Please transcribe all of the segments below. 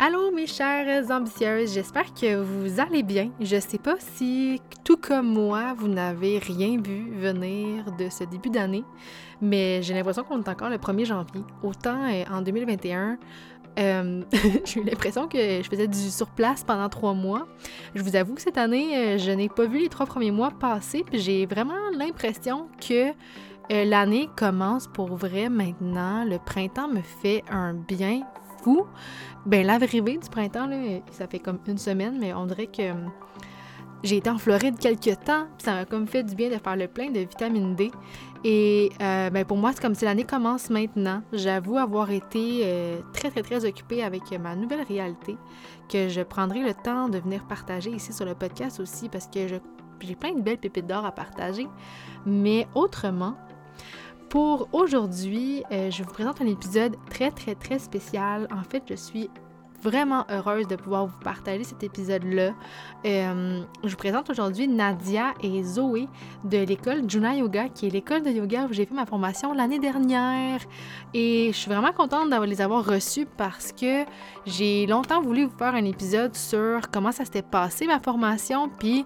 Allô mes chères ambitieuses, j'espère que vous allez bien. Je sais pas si, tout comme moi, vous n'avez rien vu venir de ce début d'année, mais j'ai l'impression qu'on est encore le 1er janvier. Autant euh, en 2021, euh, j'ai eu l'impression que je faisais du surplace pendant trois mois. Je vous avoue que cette année, euh, je n'ai pas vu les trois premiers mois passer, puis j'ai vraiment l'impression que l'année commence pour vrai maintenant. Le printemps me fait un bien fou. Ben, l'arrivée du printemps, là, ça fait comme une semaine, mais on dirait que hum, j'ai été en Floride quelques temps, puis ça m'a comme fait du bien de faire le plein de vitamine D. Et euh, ben pour moi, c'est comme si l'année commence maintenant. J'avoue avoir été euh, très, très, très occupée avec ma nouvelle réalité que je prendrai le temps de venir partager ici sur le podcast aussi parce que j'ai plein de belles pépites d'or à partager. Mais autrement, pour aujourd'hui, euh, je vous présente un épisode très, très, très spécial. En fait, je suis vraiment heureuse de pouvoir vous partager cet épisode-là. Euh, je vous présente aujourd'hui Nadia et Zoé de l'école Juna Yoga, qui est l'école de yoga où j'ai fait ma formation l'année dernière. Et je suis vraiment contente d'avoir les avoir reçus parce que j'ai longtemps voulu vous faire un épisode sur comment ça s'était passé ma formation, puis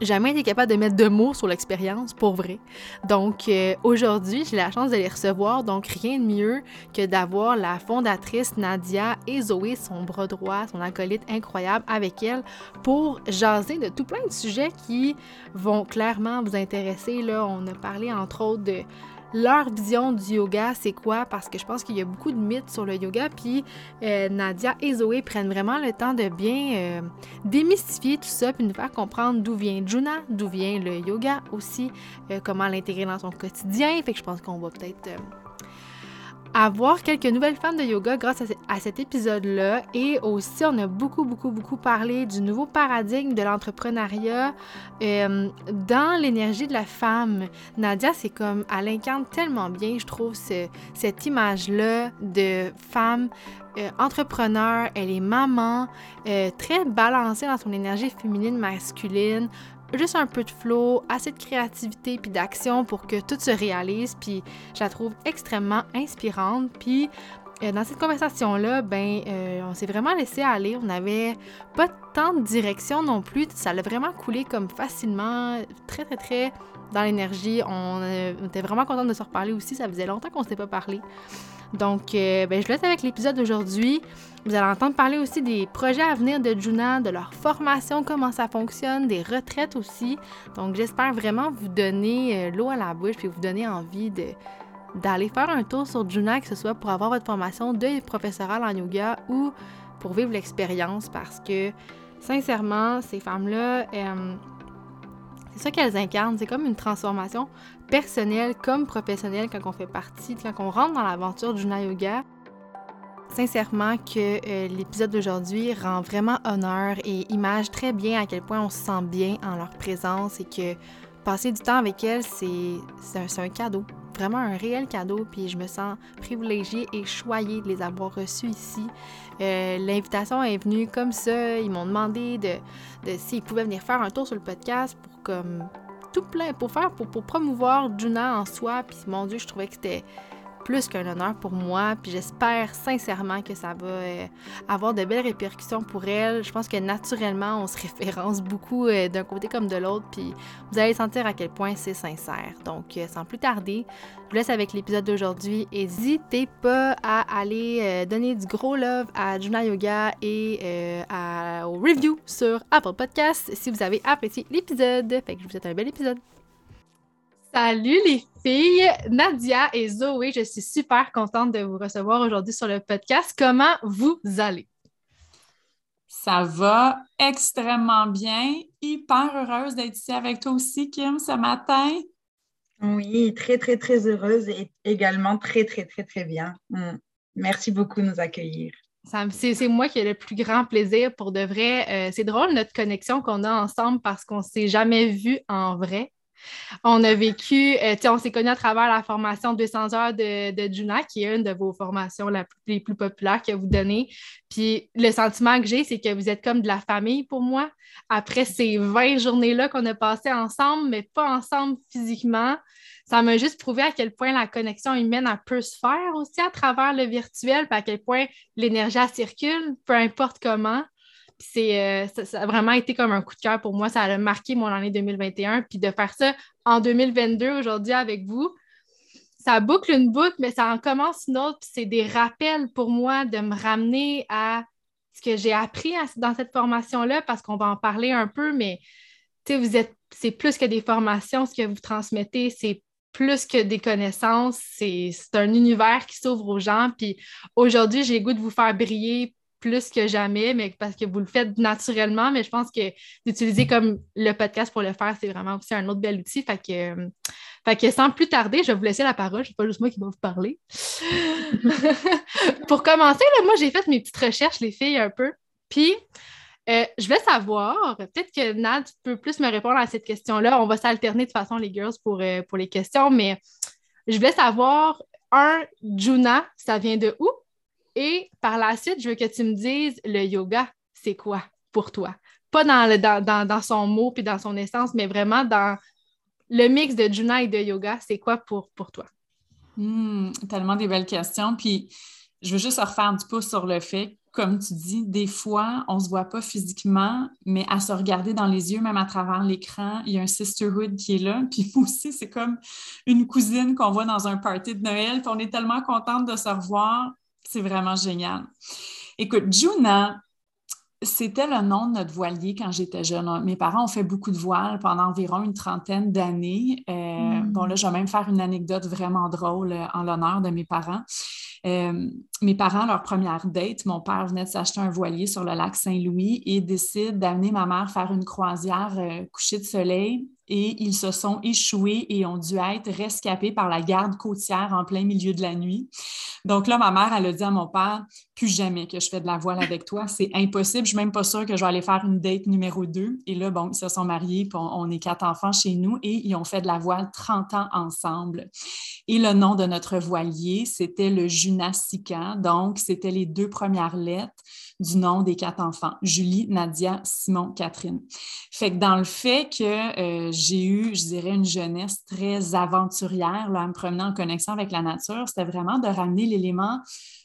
jamais été capable de mettre de mots sur l'expérience, pour vrai. Donc euh, aujourd'hui, j'ai la chance de les recevoir, donc rien de mieux que d'avoir la fondatrice Nadia et Zoé, son bras droit, son acolyte incroyable, avec elle pour jaser de tout plein de sujets qui vont clairement vous intéresser. Là, on a parlé entre autres de leur vision du yoga, c'est quoi, parce que je pense qu'il y a beaucoup de mythes sur le yoga, puis euh, Nadia et Zoé prennent vraiment le temps de bien euh, démystifier tout ça, puis nous faire comprendre d'où vient Juna, d'où vient le yoga aussi, euh, comment l'intégrer dans son quotidien, fait que je pense qu'on va peut-être avoir quelques nouvelles fans de yoga grâce à, cet épisode-là. Et aussi, on a beaucoup, beaucoup, beaucoup parlé du nouveau paradigme de l'entrepreneuriat euh, dans l'énergie de la femme. Nadia, c'est comme, elle incarne tellement bien, je trouve, cette image-là de femme euh, entrepreneur, elle est maman, euh, très balancée dans son énergie féminine, masculine, juste un peu de flow, assez de créativité puis d'action pour que tout se réalise. Puis je la trouve extrêmement inspirante. Puis euh, dans cette conversation-là, ben, euh, on s'est vraiment laissé aller. On n'avait pas tant de direction non plus. Ça l'a vraiment coulé comme facilement, très, très, très dans l'énergie. On, euh, était vraiment contente de se reparler aussi. Ça faisait longtemps qu'on ne s'était pas parlé. Donc, euh, ben, je laisse avec l'épisode d'aujourd'hui. Vous allez entendre parler aussi des projets à venir de Juna, de leur formation, comment ça fonctionne, des retraites aussi. Donc, j'espère vraiment vous donner euh, l'eau à la bouche puis vous donner envie de d'aller faire un tour sur Juna, que ce soit pour avoir votre formation de professoral en yoga ou pour vivre l'expérience parce que, sincèrement, ces femmes-là, euh, c'est ça qu'elles incarnent. C'est comme une transformation personnelle comme professionnelle quand on fait partie, quand on rentre dans l'aventure du Yoga. Sincèrement que euh, l'épisode d'aujourd'hui rend vraiment honneur et image très bien à quel point on se sent bien en leur présence et que passer du temps avec elles, c'est un, un, cadeau. Vraiment un réel cadeau. Puis je me sens privilégiée et choyée de les avoir reçues ici. Euh, l'invitation est venue comme ça. Ils m'ont demandé de, de s'ils pouvaient venir faire un tour sur le podcast pour tout plein pour faire, pour, pour promouvoir Juna en soi. Puis mon Dieu, je trouvais que c'était plus qu'un honneur pour moi. Puis j'espère sincèrement que ça va euh, avoir de belles répercussions pour elle. Je pense que naturellement, on se référence beaucoup euh, d'un côté comme de l'autre. Puis vous allez sentir à quel point c'est sincère. Donc, euh, sans plus tarder, je vous laisse avec l'épisode d'aujourd'hui. N'hésitez pas à aller donner du gros love à Juna Yoga et à, au review sur Apple Podcasts si vous avez apprécié l'épisode. Fait que je vous souhaite un bel épisode. Salut les filles, Nadia et Zoé, je suis super contente de vous recevoir aujourd'hui sur le podcast. Comment vous allez? Ça va extrêmement bien. Hyper heureuse d'être ici avec toi aussi, Kim, ce matin. Oui, très, très, très heureuse et également très, très, très, très bien. Mm. Merci beaucoup de nous accueillir. C'est moi qui ai le plus grand plaisir pour de vrai. Euh, c'est drôle notre connexion qu'on a ensemble parce qu'on ne s'est jamais vu en vrai. On a vécu, euh, on s'est connus à travers la formation 200 heures de, de Juna, qui est une de vos formations les plus populaires que vous donnez. Puis le sentiment que j'ai, c'est que vous êtes comme de la famille pour moi. Après ces 20 journées-là qu'on a passées ensemble, mais pas ensemble physiquement, ça m'a juste prouvé à quel point la connexion humaine peut se faire aussi à travers le virtuel, puis à quel point l'énergie circule, peu importe comment. C'est, euh, ça, a vraiment été comme un coup de cœur pour moi. Ça a marqué mon année 2021. Puis de faire ça en 2022 aujourd'hui avec vous, ça boucle une boucle, mais ça en commence une autre. Puis c'est des rappels pour moi de me ramener à ce que j'ai appris dans cette formation-là, parce qu'on va en parler un peu, mais vous êtes, c'est plus que des formations, ce que vous transmettez, c'est plus que des connaissances, c'est, c'est un univers qui s'ouvre aux gens. Puis aujourd'hui, j'ai le goût de vous faire briller plus que jamais, mais parce que vous le faites naturellement. Mais je pense que d'utiliser comme le podcast pour le faire, c'est vraiment aussi un autre bel outil. Fait que, fait que sans plus tarder, je vais vous laisser la parole. C'est pas juste moi qui vais vous parler. pour commencer, moi, j'ai fait mes petites recherches, les filles, un peu. Puis, euh, je vais savoir, peut-être que Nad peut plus me répondre à cette question-là. On va s'alterner de toute façon, les girls, pour, euh, pour les questions, mais je vais savoir, un, Juna, ça vient de où? Et par la suite, je veux que tu me dises le yoga, c'est quoi pour toi? Pas dans, le, dans, son mot puis dans son essence, mais vraiment dans le mix de Juna et de yoga, c'est quoi pour, pour toi? Hmm, tellement des belles questions. Puis je veux juste refaire du pouce sur le fait, comme tu dis, des fois, on ne se voit pas physiquement, mais à se regarder dans les yeux, même à travers l'écran, il y a un sisterhood qui est là. Puis moi aussi, c'est comme une cousine qu'on voit dans un party de Noël. Puis on est tellement contente de se revoir. C'est vraiment génial. Écoute, Juna, c'était le nom de notre voilier quand j'étais jeune. Mes parents ont fait beaucoup de voiles pendant environ une trentaine d'années. Euh, hmm. Bon, là, je vais même faire une anecdote vraiment drôle euh, en l'honneur de mes parents. Euh, mes parents, leur première date, mon père venait de s'acheter un voilier sur le lac Saint-Louis et décide d'amener ma mère faire une croisière coucher de soleil et ils se sont échoués et ont dû être rescapés par la garde côtière en plein milieu de la nuit. Donc là, ma mère, elle a dit à mon père, plus jamais que je fais de la voile avec toi, c'est impossible, je suis même pas sûre que je vais aller faire une date numéro deux. Et là, bon, ils se sont mariés, puis on, est quatre enfants chez nous et ils ont fait de la voile 30 ans ensemble. Et le nom de notre voilier, c'était le Junasica, donc c'était les deux premières lettres du nom des quatre enfants, Julie, Nadia, Simon, Catherine. Fait que dans le fait que euh, j'ai eu, je dirais, une jeunesse très aventurière, en me promenant en connexion avec la nature, c'était vraiment de ramener l'élément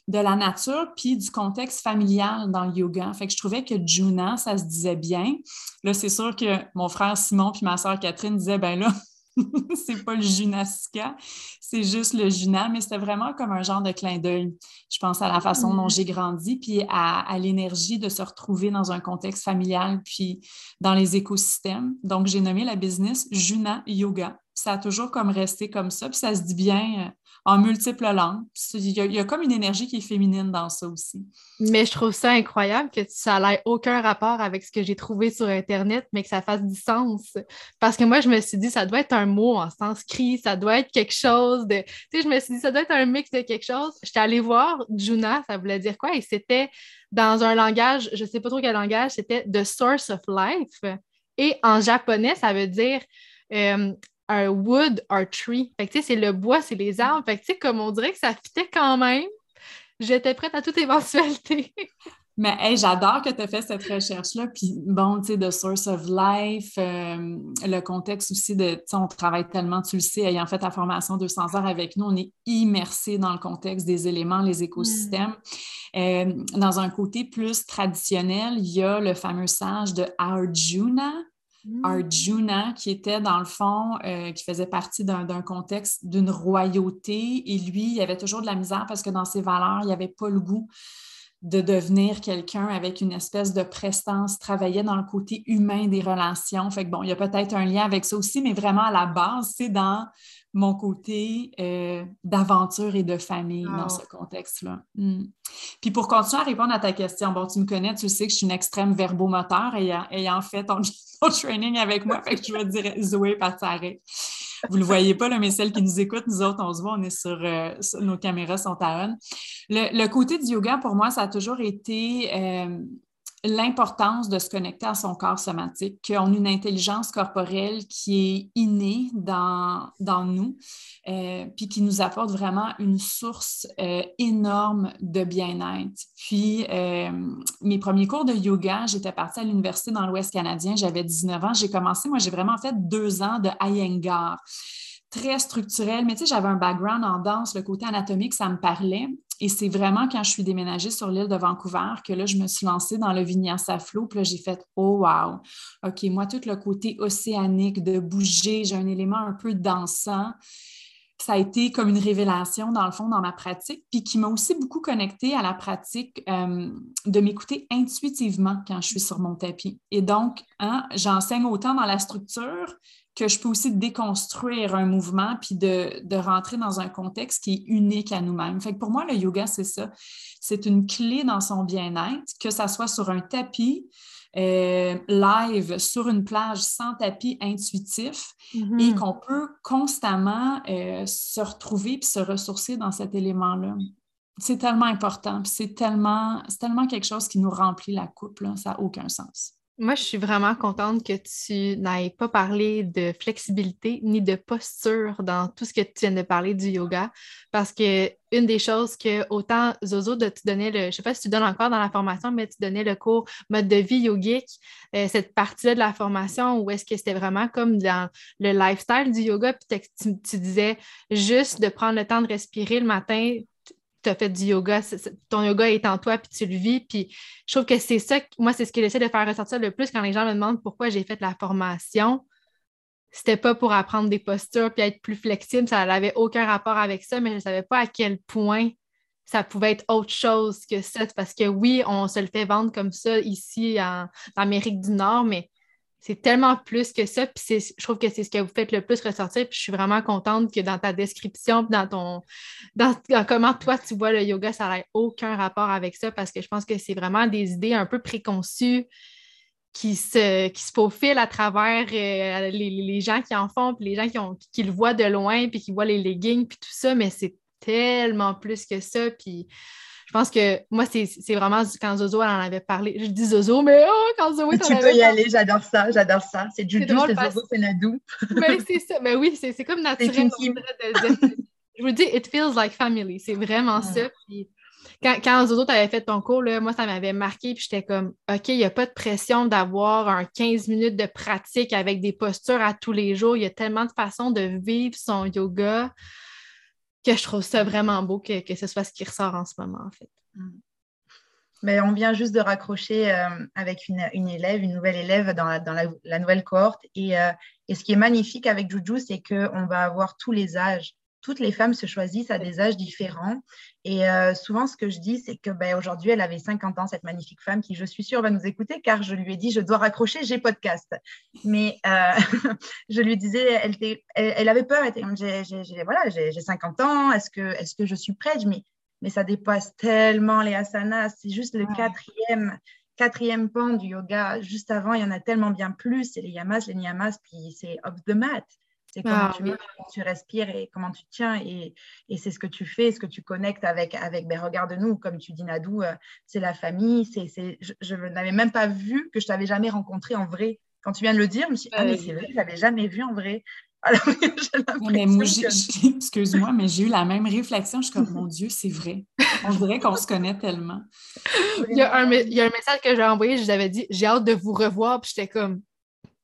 de la nature puis du contexte familial dans le yoga. Fait que je trouvais que Juna, ça se disait bien. Là, c'est sûr que mon frère Simon puis ma soeur Catherine disaient, ben là, c'est pas le Junasika, c'est juste le Juna, mais c'était vraiment comme un genre de clin d'œil. Je pense à la façon dont mm. j'ai grandi, puis à, l'énergie de se retrouver dans un contexte familial, puis dans les écosystèmes. Donc, j'ai nommé la business Juna Yoga. Ça a toujours comme resté comme ça, puis ça se dit bien euh, en multiples langues. Il y, a, comme une énergie qui est féminine dans ça aussi. Mais je trouve ça incroyable que ça n'ait aucun rapport avec ce que j'ai trouvé sur Internet, mais que ça fasse du sens. Parce que moi, je me suis dit, ça doit être un mot en sanskrit, ça doit être quelque chose de. Tu sais, je me suis dit, ça doit être un mix de quelque chose. J'étais allée voir Juna, ça voulait dire quoi? Et c'était dans un langage, je ne sais pas trop quel langage, c'était The Source of Life. Et en japonais, ça veut dire euh, un wood or tree. Fait que, c'est le bois, c'est les arbres. Fait que, comme on dirait que ça fitait quand même, j'étais prête à toute éventualité. Mais hey, j'adore que tu aies fait cette recherche-là. Puis bon, tu sais, The Source of Life, euh, le contexte aussi de, tu sais, on travaille tellement, tu le sais, ayant fait ta formation 200 heures avec nous, on est immersé dans le contexte des éléments, les écosystèmes. Mm. Euh, dans un côté plus traditionnel, il y a le fameux sage de Arjuna, Arjuna, qui était dans le fond, euh, qui faisait partie d'un contexte d'une royauté. Et lui, il avait toujours de la misère parce que dans ses valeurs, il n'y avait pas le goût de devenir quelqu'un avec une espèce de prestance, travaillait dans le côté humain des relations. Fait que bon, il y a peut-être un lien avec ça aussi, mais vraiment à la base, c'est dans mon côté euh, d'aventure et de famille dans ce contexte-là. Hmm. Puis pour continuer à répondre à ta question, bon, tu me connais, tu sais que je suis une extrême verbomoteur ayant, ayant fait ton, training avec moi, fait que je vais dire Zoé Patsaré. Vous ne le voyez pas, là, mais celles qui nous écoutent, nous autres, on se voit, on est sur, euh, nos caméras sont à on. Le, côté du yoga, pour moi, ça a toujours été euh, l'importance de se connecter à son corps somatique, qu'on a une intelligence corporelle qui est innée dans, dans nous, euh, puis qui nous apporte vraiment une source euh, énorme de bien-être. Puis, euh, mes premiers cours de yoga, j'étais partie à l'université dans l'Ouest canadien, j'avais 19 ans, j'ai commencé, moi, j'ai vraiment fait deux ans de Iyengar très structurel, mais tu sais, j'avais un background en danse, le côté anatomique, ça me parlait. Et c'est vraiment quand je suis déménagée sur l'île de Vancouver que là, je me suis lancée dans le vinyasa flow. Puis là, j'ai fait Oh wow! OK, moi, tout le côté océanique, de bouger, j'ai un élément un peu dansant. Ça a été comme une révélation, dans le fond, dans ma pratique, puis qui m'a aussi beaucoup connectée à la pratique euh, de m'écouter intuitivement quand je suis sur mon tapis. Et donc, hein, j'enseigne autant dans la structure que je peux aussi déconstruire un mouvement puis de, rentrer dans un contexte qui est unique à nous-mêmes. Fait que pour moi, le yoga, c'est ça. C'est une clé dans son bien-être, que ça soit sur un tapis, euh, live sur une plage sans tapis intuitif et mm-hmm. qu'on peut constamment euh, se retrouver puis se ressourcer dans cet élément-là. C'est tellement important, c'est tellement, tellement quelque chose qui nous remplit la coupe, ça n'a aucun sens. Moi, je suis vraiment contente que tu n'ailles pas parlé de flexibilité ni de posture dans tout ce que tu viens de parler du yoga, parce que une des choses que autant Zozo de te donner le, je ne sais pas si tu donnes encore dans la formation, mais tu donnais le cours mode de vie yogique, euh, cette partie-là de la formation où est-ce que c'était vraiment comme dans le lifestyle du yoga, puis tu disais juste de prendre le temps de respirer le matin, tu as fait du yoga, ton yoga est en toi, puis tu le vis. Puis je trouve que c'est ça, moi, c'est ce que j'essaie de faire ressortir le plus quand les gens me demandent pourquoi j'ai fait la formation. C'était pas pour apprendre des postures puis être plus flexible, ça n'avait aucun rapport avec ça, mais je ne savais pas à quel point ça pouvait être autre chose que ça. Parce que oui, on se le fait vendre comme ça ici en Amérique du Nord, mais c'est tellement plus que ça. Puis je trouve que c'est ce que vous faites le plus ressortir. Puis je suis vraiment contente que dans ta description, dans ton dans, comment toi tu vois le yoga, ça n'a aucun rapport avec ça parce que je pense que c'est vraiment des idées un peu préconçues qui se, qui se faufilent à travers euh, les, gens qui en font, puis les gens qui, ont, qui, le voient de loin, puis qui voient les leggings, puis tout ça, mais c'est tellement plus que ça. Puis je pense que moi, c'est vraiment quand Zozo elle en avait parlé. Je dis Zozo, mais oh, quand Zoé Tu peux y aller, j'adore ça, j'adore ça. C'est Juju, c'est Zozo, c'est Nadou. mais c'est ça, mais oui, c'est comme naturel. je vous dis, it feels like family. C'est vraiment ça. Puis, quand, quand Zozo t'avais fait ton cours, là, moi, ça m'avait marqué. Puis j'étais comme, OK, il n'y a pas de pression d'avoir un 15 minutes de pratique avec des postures à tous les jours. Il y a tellement de façons de vivre son yoga que je trouve ça vraiment beau que, ce soit ce qui ressort en ce moment, en fait. Mm. Mais on vient juste de raccrocher euh, avec une, élève, une nouvelle élève dans la, dans la, nouvelle cohorte. Et, euh, et, ce qui est magnifique avec Juju, c'est qu'on va avoir tous les âges toutes les femmes se choisissent à des âges différents. Et euh, souvent, ce que je dis, c'est que ben, aujourd'hui, elle avait 50 ans, cette magnifique femme qui, je suis sûre, va nous écouter, car je lui ai dit, je dois raccrocher, j'ai podcast. Mais euh, je lui disais, elle, elle, avait peur, elle était j'ai, voilà, j'ai 50 ans, est-ce que, est que je suis prête? Mais, mais ça dépasse tellement les asanas, c'est juste le quatrième quatrième pan du yoga. Juste avant, il y en a tellement bien plus. C'est les yamas, les niyamas, puis c'est off the mat. C'est comment ah tu, respires et comment tu tiens. Et, c'est ce que tu fais, ce que tu connectes avec, avec ben, regarde-nous, comme tu dis, Nadou, euh, c'est la famille. C'est, je, n'avais même pas vu que je t'avais jamais rencontré en vrai. Quand tu viens de le dire, je me suis dit, ah, mais c'est vrai, je l'avais jamais vu en vrai. Alors, excuse-moi, mais j'ai eu la même réflexion. Je suis comme, mon Dieu, c'est vrai. On dirait qu'on se connaît tellement. Il y, a un, il y a un message que j'ai envoyé, je vous avais dit, j'ai hâte de vous revoir. Puis j'étais comme,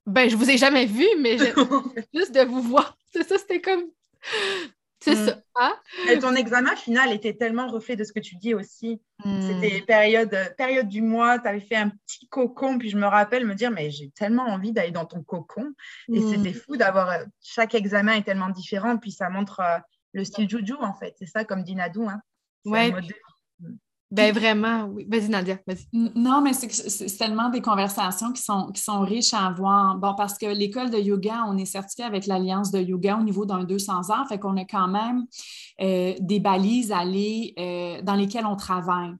ben, je vous ai jamais vu, mais juste de vous voir. C'est ça, c'était comme. C'est mm. ça. Hein? Et ton examen final était tellement reflet de ce que tu dis aussi. Mm. C'était période, période du mois, tu avais fait un petit cocon, puis je me rappelle me dire, mais j'ai tellement envie d'aller dans ton cocon. Et mm. c'était fou d'avoir. Euh, chaque examen est tellement différent, puis ça montre euh, le style Juju, en fait. C'est ça, comme dit Nadou. Hein. Ouais. Ben vraiment, oui. Vas-y, Nadia, vas-y. Non, mais c'est tellement des conversations qui sont, qui sont riches à avoir. Bon, parce que l'école de yoga, on est certifié avec l'Alliance de yoga au niveau d'un 200 heures, fait qu'on a quand même euh, des balises aller, euh, dans lesquelles on travaille.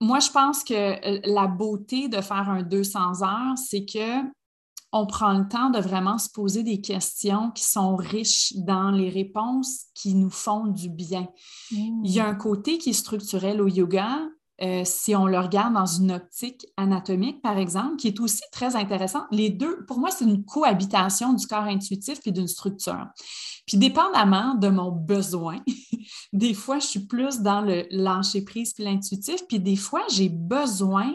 Moi, je pense que euh, la beauté de faire un 200 heures, c'est que on prend le temps de vraiment se poser des questions qui sont riches dans les réponses qui nous font du bien. Il y a mmh. un côté qui est structurel au yoga, euh, si on le regarde dans une optique anatomique, par exemple, qui est aussi très intéressante. Les deux, pour moi, c'est une cohabitation du corps intuitif et d'une structure. Puis, dépendamment de mon besoin, des fois, je suis plus dans le lâcher prise puis l'intuitif, puis des fois, j'ai besoin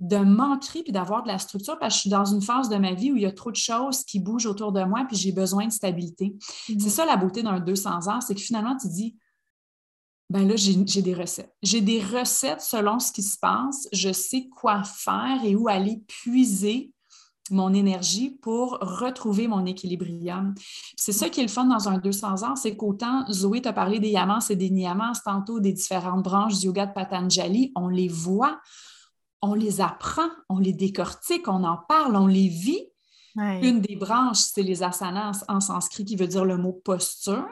de m'ancrer puis d'avoir de la structure parce que je suis dans une phase de ma vie où il y a trop de choses qui bougent autour de moi puis j'ai besoin de stabilité. C'est mm-hmm. ça la beauté d'un 200 ans, c'est que finalement, tu dis, ben là, j'ai des recettes. J'ai des recettes selon ce qui se passe. Je sais quoi faire et où aller puiser mon énergie pour retrouver mon équilibrium. C'est ça qui est le fun dans un 200 ans, c'est qu'autant Zoé t'a parlé des yamans et des niyamans tantôt des différentes branches du yoga de Patanjali, on les voit, on les apprend, on les décortique, on en parle, on les vit. Une des branches, c'est les asanas en sanskrit qui veut dire le mot posture.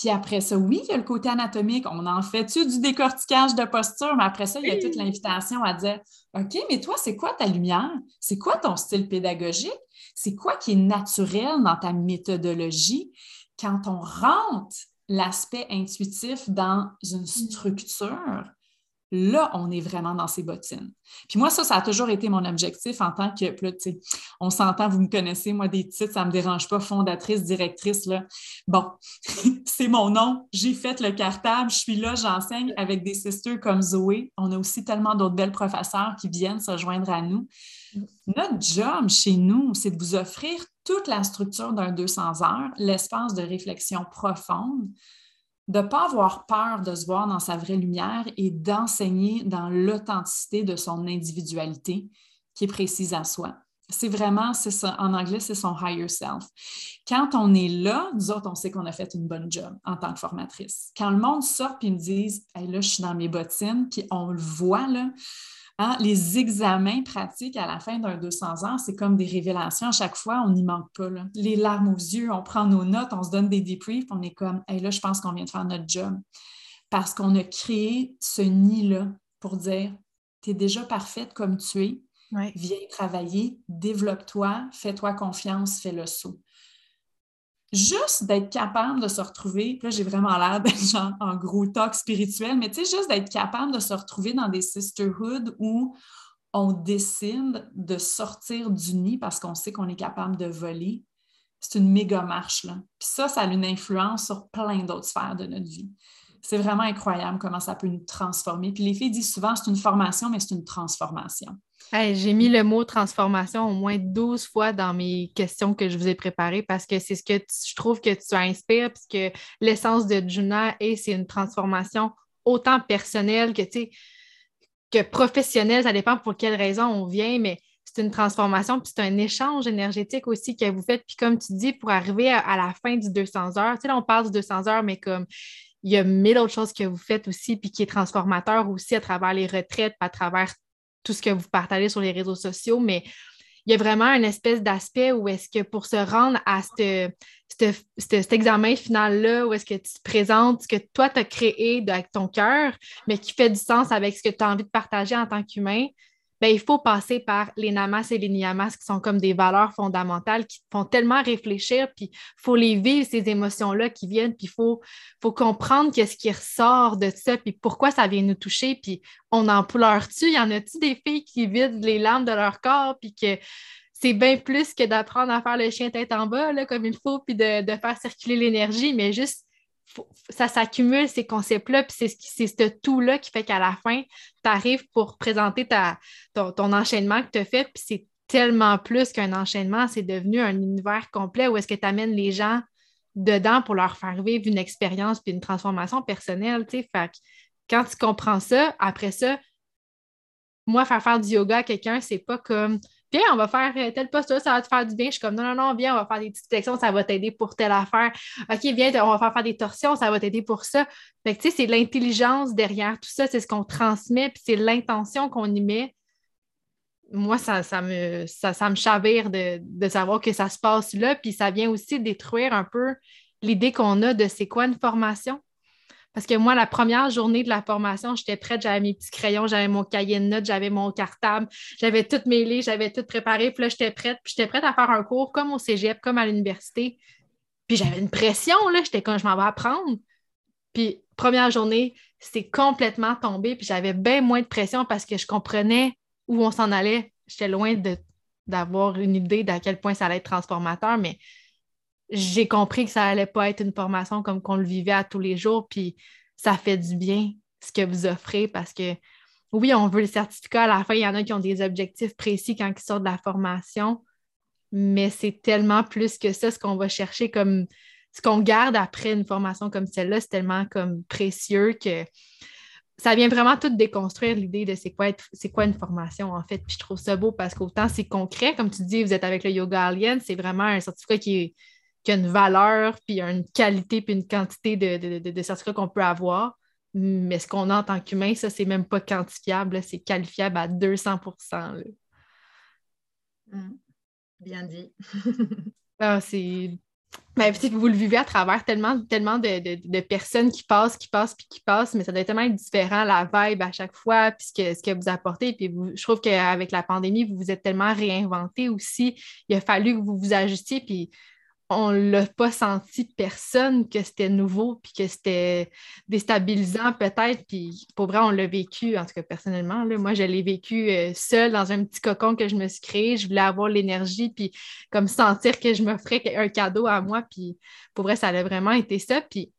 Puis après ça, oui, il y a le côté anatomique. On en fait-tu du décortiquage de posture, mais après ça, il y a toute l'invitation à dire OK, mais toi, c'est quoi ta lumière? C'est quoi ton style pédagogique? C'est quoi qui est naturel dans ta méthodologie? Quand on rentre l'aspect intuitif dans une mm. structure, là, on est vraiment dans ses bottines. Puis moi, ça, ça a toujours été mon objectif en tant que, là, on s'entend, vous me connaissez, moi, des titres, ça ne me dérange pas, fondatrice, directrice, là. Bon, c'est mon nom, j'ai fait le cartable, je suis là, j'enseigne avec des sisters comme Zoé. On a aussi tellement d'autres belles professeurs qui viennent se joindre à nous. Notre job chez nous, c'est de vous offrir toute la structure d'un 200 heures, l'espace de réflexion profonde, de ne pas avoir peur de se voir dans sa vraie lumière et d'enseigner dans l'authenticité de son individualité qui est précise à soi. C'est vraiment, c'est en anglais, c'est son higher self. Quand on est là, nous autres, on sait qu'on a fait une bonne job en tant que formatrice. Quand le monde sort et me dit hey, là, je suis dans mes bottines, puis on le voit, là, Hein, les examens pratiques à la fin d'un 200 ans, c'est comme des révélations. À chaque fois, on n'y manque pas. Les larmes aux yeux, on prend nos notes, on se donne des debriefs, on est comme, hey, là, je pense qu'on vient de faire notre job. Parce qu'on a créé ce nid-là pour dire, tu es déjà parfaite comme tu es, viens travailler, développe-toi, fais-toi confiance, fais le saut juste d'être capable de se retrouver, là j'ai vraiment l'air d'être genre en gros talk spirituel, mais tu sais, juste d'être capable de se retrouver dans des sisterhoods où on décide de sortir du nid parce qu'on sait qu'on est capable de voler, c'est une méga marche. Là. Puis ça, ça a une influence sur plein d'autres sphères de notre vie. C'est vraiment incroyable comment ça peut nous transformer. Puis les filles disent souvent, c'est une formation, mais c'est une transformation. J'ai mis le mot transformation au moins 12 fois dans mes questions que je vous ai préparées parce que c'est ce que je trouve que tu inspires, puisque l'essence de Juna est c'est une transformation autant personnelle que, professionnelle. Ça dépend pour quelle raison on vient, mais c'est une transformation, puis c'est un échange énergétique aussi que vous faites. Puis comme tu dis, pour arriver à, la fin du 200 heures, tu sais, là, on parle du 200 heures, mais comme il y a mille autres choses que vous faites aussi, puis qui est transformateur aussi à travers les retraites, à travers tout ce que vous partagez sur les réseaux sociaux, mais il y a vraiment une espèce d'aspect où est-ce que pour se rendre à cet examen final-là, où est-ce que tu te présentes ce que toi, tu as créé avec ton cœur, mais qui fait du sens avec ce que tu as envie de partager en tant qu'humain, ben, il faut passer par les namas et les niyamas qui sont comme des valeurs fondamentales qui font tellement réfléchir, puis il faut les vivre, ces émotions-là qui viennent, puis il faut, comprendre qu'est-ce qui ressort de ça, puis pourquoi ça vient nous toucher, puis on en pleure-tu? Y en a-tu des filles qui vident les larmes de leur corps, puis que c'est bien plus que d'apprendre à faire le chien tête en bas, là, comme il faut, puis de faire circuler l'énergie, mais juste ça s'accumule, ces concepts-là, puis c'est ce tout-là qui fait qu'à la fin, tu arrives pour présenter ta, ton, enchaînement que tu as fait, puis c'est tellement plus qu'un enchaînement, c'est devenu un univers complet où est-ce que tu amènes les gens dedans pour leur faire vivre une expérience puis une transformation personnelle, tu sais. quand tu comprends ça, après ça, moi, faire faire du yoga à quelqu'un, c'est pas comme Viens, on va faire euh, telle posture, ça va te faire du bien. Je suis comme, non, non, non, viens, on va faire des petites flexions, ça va t'aider pour telle affaire. OK, viens, on va faire, faire des torsions, ça va t'aider pour ça. Fait que, tu sais, c'est l'intelligence derrière tout ça, c'est ce qu'on transmet, puis c'est l'intention qu'on y met. Moi, ça, ça, me, ça, me chavire de, de savoir que ça se passe là, puis ça vient aussi détruire un peu l'idée qu'on a de c'est quoi une formation. Parce que moi, la première journée de la formation, j'étais prête, j'avais mes petits crayons, j'avais mon cahier de notes, j'avais mon cartable, j'avais mes livres, j'avais tout préparé. Puis là, j'étais prête. Puis j'étais prête à faire un cours comme au cégep, comme à l'université. Puis j'avais une pression, là. J'étais comme, je m'en vais apprendre. Puis première journée, c'est complètement tombé, puis j'avais bien moins de pression parce que je comprenais où on s'en allait. J'étais loin d'avoir une idée d'à quel point ça allait être transformateur, mais j'ai compris que ça allait pas être une formation comme qu'on le vivait à tous les jours, puis ça fait du bien ce que vous offrez parce que oui, on veut le certificat à la fin, il y en a qui ont des objectifs précis quand ils sortent de la formation, mais c'est tellement plus que ça, ce qu'on va chercher comme ce qu'on garde après une formation comme celle-là, c'est tellement comme précieux que ça vient vraiment tout déconstruire l'idée de c'est quoi, c'est quoi une formation en fait. Puis je trouve ça beau parce qu'autant c'est concret, comme tu dis, vous êtes avec le Yoga Alien, c'est vraiment un certificat qui, a une valeur, puis une qualité, puis une quantité de, de, certificats qu'on peut avoir. Mais ce qu'on a en tant qu'humain, ça, c'est même pas quantifiable, c'est qualifiable à 200% mmh. Bien dit. ah, c'est ben, vous le vivez à travers tellement, tellement de, personnes qui passent, qui passent, puis qui passent, mais ça doit tellement être différent, la vibe à chaque fois, puis ce que, vous apportez. Puis je trouve qu'avec la pandémie, vous vous êtes tellement réinventé aussi. Il a fallu que vous vous ajustiez, puis on l'a pas senti personne que c'était nouveau puis que c'était déstabilisant peut-être puis pour vrai on l'a vécu en tout cas personnellement moi je l'ai vécu euh, seule dans un petit cocon que je me suis créé je voulais avoir l'énergie puis comme sentir que je me ferais un cadeau à moi puis pour vrai ça a vraiment été ça puis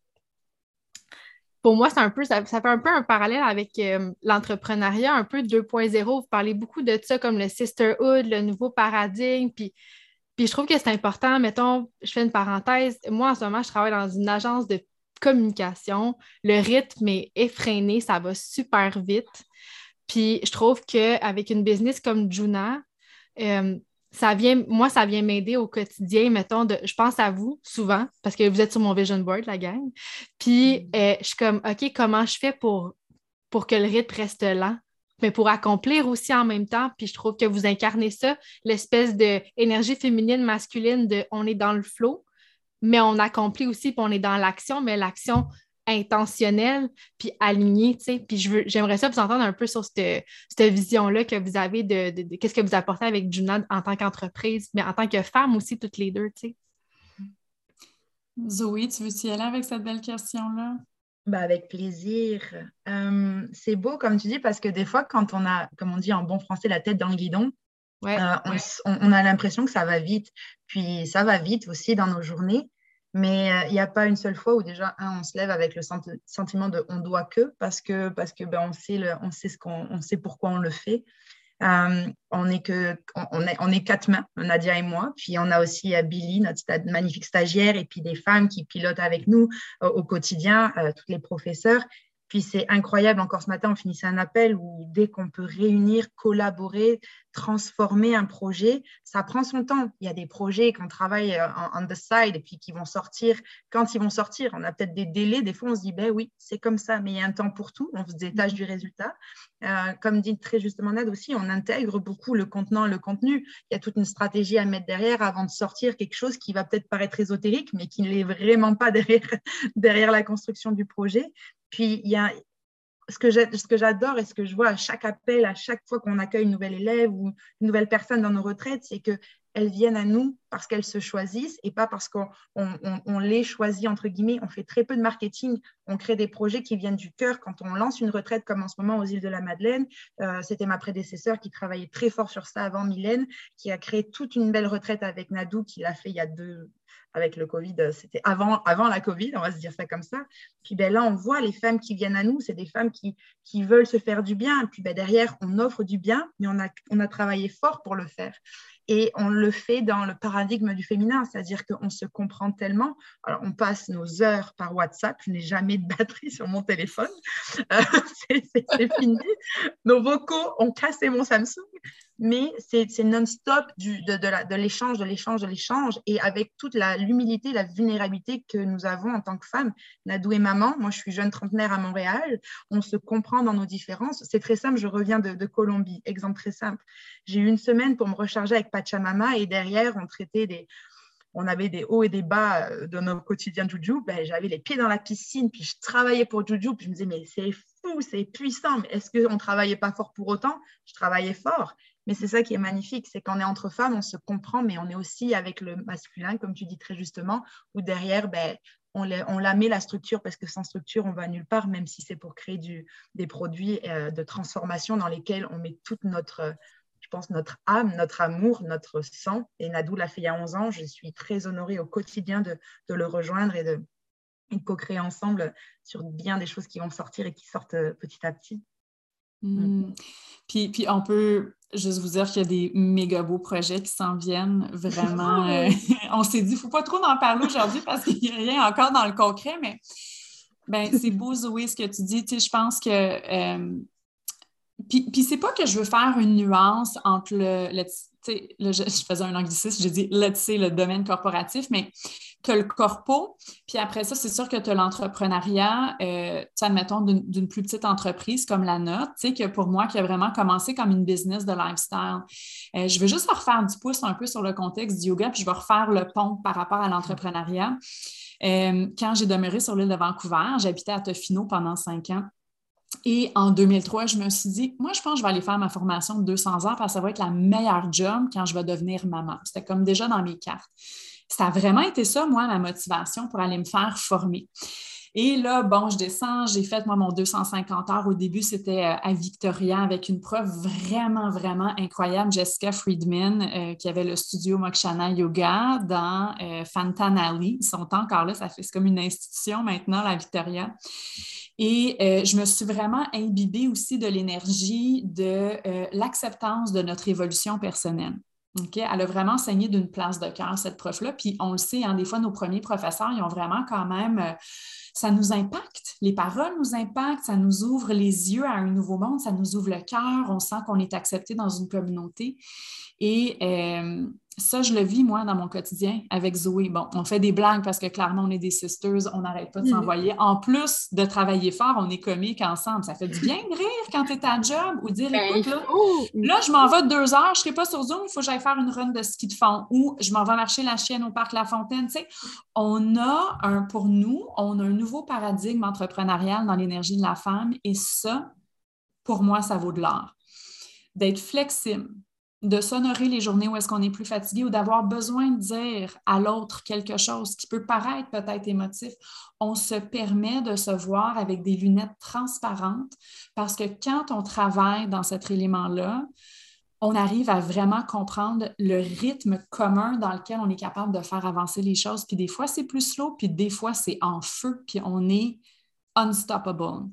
pour moi, c'est un peu, ça, fait un peu un parallèle avec euh, l'entrepreneuriat, un peu 2.0. Vous parlez beaucoup de ça comme le sisterhood, le nouveau paradigme, puis puis je trouve que c'est important, mettons, je fais une parenthèse, moi en ce moment, je travaille dans une agence de communication. Le rythme est effréné, ça va super vite. Puis je trouve qu'avec une business comme Juna, euh, ça vient, moi, ça vient m'aider au quotidien, mettons, de, je pense à vous souvent, parce que vous êtes sur mon vision board, la gang. Puis mm. euh, je suis comme, OK, comment je fais pour, pour que le rythme reste lent? Mais pour accomplir aussi en même temps. Puis je trouve que vous incarnez ça, l'espèce d'énergie féminine, masculine de on est dans le flot, mais on accomplit aussi, puis on est dans l'action, mais l'action intentionnelle, puis alignée, tu sais. Puis j'aimerais ça vous entendre un peu sur cette, vision-là que vous avez de, qu'est-ce que vous apportez avec Juna en tant qu'entreprise, mais en tant que femme aussi, toutes les deux, tu sais. Zoé, tu veux-tu y aller avec cette belle question-là? Bah avec plaisir. c'est beau, comme tu dis, parce que des fois, quand on a, comme on dit en bon français, la tête dans le guidon, euh, on, a l'impression que ça va vite. Puis ça va vite aussi dans nos journées. Mais euh, il n'y a pas une seule fois où déjà, on se lève avec le sentiment de on doit que, parce que, parce que ben, on, sait le, on, sait ce qu'on, on sait pourquoi on le fait. Euh, on est que on est, on est quatre mains, Nadia et moi. Puis on a aussi euh, Billy, notre magnifique stagiaire, et puis des femmes qui pilotent avec nous euh, au quotidien, toutes les professeurs. Puis c'est incroyable, encore ce matin, on finissait un appel où dès qu'on peut réunir, collaborer, transformer un projet, ça prend son temps. Il y a des projets qu'on travaille on the side et puis qui vont sortir quand ils vont sortir. On a peut-être des délais, des fois on se dit, ben oui, c'est comme ça, mais il y a un temps pour tout, on se détache du résultat. Euh, comme dit très justement Nad aussi, on intègre beaucoup le contenant, le contenu. Il y a toute une stratégie à mettre derrière avant de sortir quelque chose qui va peut-être paraître ésotérique, mais qui ne l'est vraiment pas derrière, derrière la construction du projet. Puis, il y a ce que j'adore et ce que je vois à chaque appel, à chaque fois qu'on accueille une nouvelle élève ou une nouvelle personne dans nos retraites, c'est qu'elles viennent à nous parce qu'elles se choisissent et pas parce qu'on les choisit, entre guillemets. On fait très peu de marketing, on crée des projets qui viennent du cœur. Quand on lance une retraite, comme en ce moment aux îles de la Madeleine, euh, c'était ma prédécesseur qui travaillait très fort sur ça avant Mylène, qui a créé toute une belle retraite avec Nadou, qui l'a fait il y a deux, avec le Covid, euh, c'était avant, avant la Covid, on va se dire ça comme ça. Puis ben, là, on voit les femmes qui viennent à nous, c'est des femmes qui, qui veulent se faire du bien. Puis ben, derrière, on offre du bien, mais on a, on a travaillé fort pour le faire. Et on le fait dans le paradigme du féminin, c'est-à-dire qu'on se comprend tellement. Alors, on passe nos heures par WhatsApp. Je n'ai jamais de batterie sur mon téléphone. Euh, c'est fini. Nos vocaux ont cassé mon Samsung mais c'est non-stop de, l'échange, de l'échange, de l'échange, et avec toute l'humilité, la, vulnérabilité que nous avons en tant que femmes. Nadou et maman, moi je suis jeune trentenaire à Montréal, on se comprend dans nos différences. C'est très simple, je reviens de, Colombie, exemple très simple. J'ai eu une semaine pour me recharger avec Pachamama, et derrière, on traitait des, on avait des hauts et des bas euh, de nos quotidiens Juju, ben, j'avais les pieds dans la piscine, puis je travaillais pour Juju, puis je me disais, mais c'est fou, c'est puissant, mais est-ce qu'on ne travaillait pas fort pour autant? Je travaillais fort. Mais c'est ça qui est magnifique, c'est qu'on est entre femmes, on se comprend, mais on est aussi avec le masculin, comme tu dis très justement, où derrière, ben, on, la met la structure parce que sans structure, on va nulle part, même si c'est pour créer des produits euh, de transformation dans lesquels on met toute notre, je pense, notre âme, notre amour, notre sang. Et Nadou l'a fait il y a 11 ans. Je suis très honorée au quotidien de, le rejoindre et de, co-créer ensemble sur bien des choses qui vont sortir et qui sortent euh, petit à petit. Hmm. Puis, puis on peut juste vous dire qu'il y a des méga beaux projets qui s'en viennent. Vraiment, euh, on s'est dit, il ne faut pas trop en parler aujourd'hui parce qu'il n'y a rien encore dans le concret, mais ben, c'est beau, Zoé, ce que tu dis. Tu sais, je pense que. Euh, puis, puis c'est pas que je veux faire une nuance entre le, le là, je, faisais un anglicisme, j'ai dit let's say le domaine corporatif, mais tu as le corpo, puis après ça, c'est sûr que tu as l'entrepreneuriat, euh, admettons, d'une plus petite entreprise comme la nôtre, tu sais, que pour moi, qui a vraiment commencé comme une business de lifestyle. Euh, je veux juste refaire du pouce un peu sur le contexte du yoga, puis je vais refaire le pont par rapport à l'entrepreneuriat. Euh, quand j'ai demeuré sur l'île de Vancouver, j'habitais à Tofino pendant cinq ans. Et en 2003, je me suis dit, moi, je pense que je vais aller faire ma formation de 200 heures parce que ça va être la meilleure job quand je vais devenir maman. C'était comme déjà dans mes cartes. Ça a vraiment été ça, moi, ma motivation pour aller me faire former. Et là, bon, je descends, j'ai fait, moi, mon 250 heures. Au début, c'était euh, à Victoria avec une prof vraiment, vraiment incroyable, Jessica Friedman, euh, qui avait le studio Mokshana Yoga dans euh, Fantan Alley. Ils sont encore là, ça fait comme une institution maintenant, la Victoria. Et euh, je me suis vraiment imbibée aussi de l'énergie de l'acceptance de notre évolution personnelle. Elle a vraiment saigné d'une place de cœur, cette prof-là. Puis on le sait, hein, des fois, nos premiers professeurs, ils ont vraiment quand même, euh, ça nous impacte. Les paroles nous impactent, ça nous ouvre les yeux à un nouveau monde, ça nous ouvre le cœur, on sent qu'on est accepté dans une communauté. Et ça, je le vis, moi, dans mon quotidien avec Zoé. Bon, on fait des blagues parce que clairement, on est des sisters, on n'arrête pas de s'envoyer. En plus de travailler fort, on est comiques ensemble. Ça fait du bien de rire quand tu es à job ou dire, ben, écoute, là, là, je m'en vais deux heures, je ne serai pas sur Zoom, il faut que j'aille faire une run de ski de fond ou je m'en vais marcher la chienne au parc La Fontaine. Tu sais, on a un, pour nous, on a un nouveau paradigme entrepreneurial dans l'énergie de la femme et ça, pour moi, ça vaut de l'or. D'être flexible, de s'honorer les journées où est-ce qu'on est plus fatigué ou d'avoir besoin de dire à l'autre quelque chose qui peut paraître peut-être émotif, on se permet de se voir avec des lunettes transparentes parce que quand on travaille dans cet élément-là, on arrive à vraiment comprendre le rythme commun dans lequel on est capable de faire avancer les choses. Puis des fois, c'est plus slow, puis des fois, c'est en feu, puis on est unstoppable.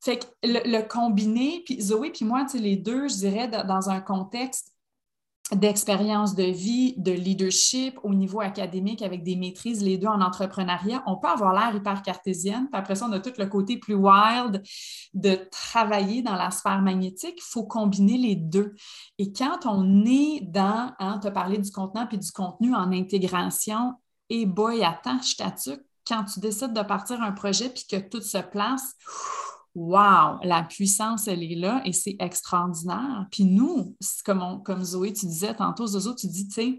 Fait que le, combiner, puis Zoé puis moi, les deux, je dirais, dans un contexte d'expérience de vie, de leadership au niveau académique avec des maîtrises, les deux en entrepreneuriat, on peut avoir l'air hyper cartésienne. Puis après ça, on a tout le côté plus wild de travailler dans la sphère magnétique. Il faut combiner les deux. Et quand on est dans, hein, tu parlé du contenant puis du contenu en intégration, et boy, attends, je t'attends, quand tu décides de partir un projet puis que tout se place, Wow, la puissance, elle est là et c'est extraordinaire. Puis nous, comme, comme Zoé, tu disais tantôt, Zozo, tu dis, tu sais,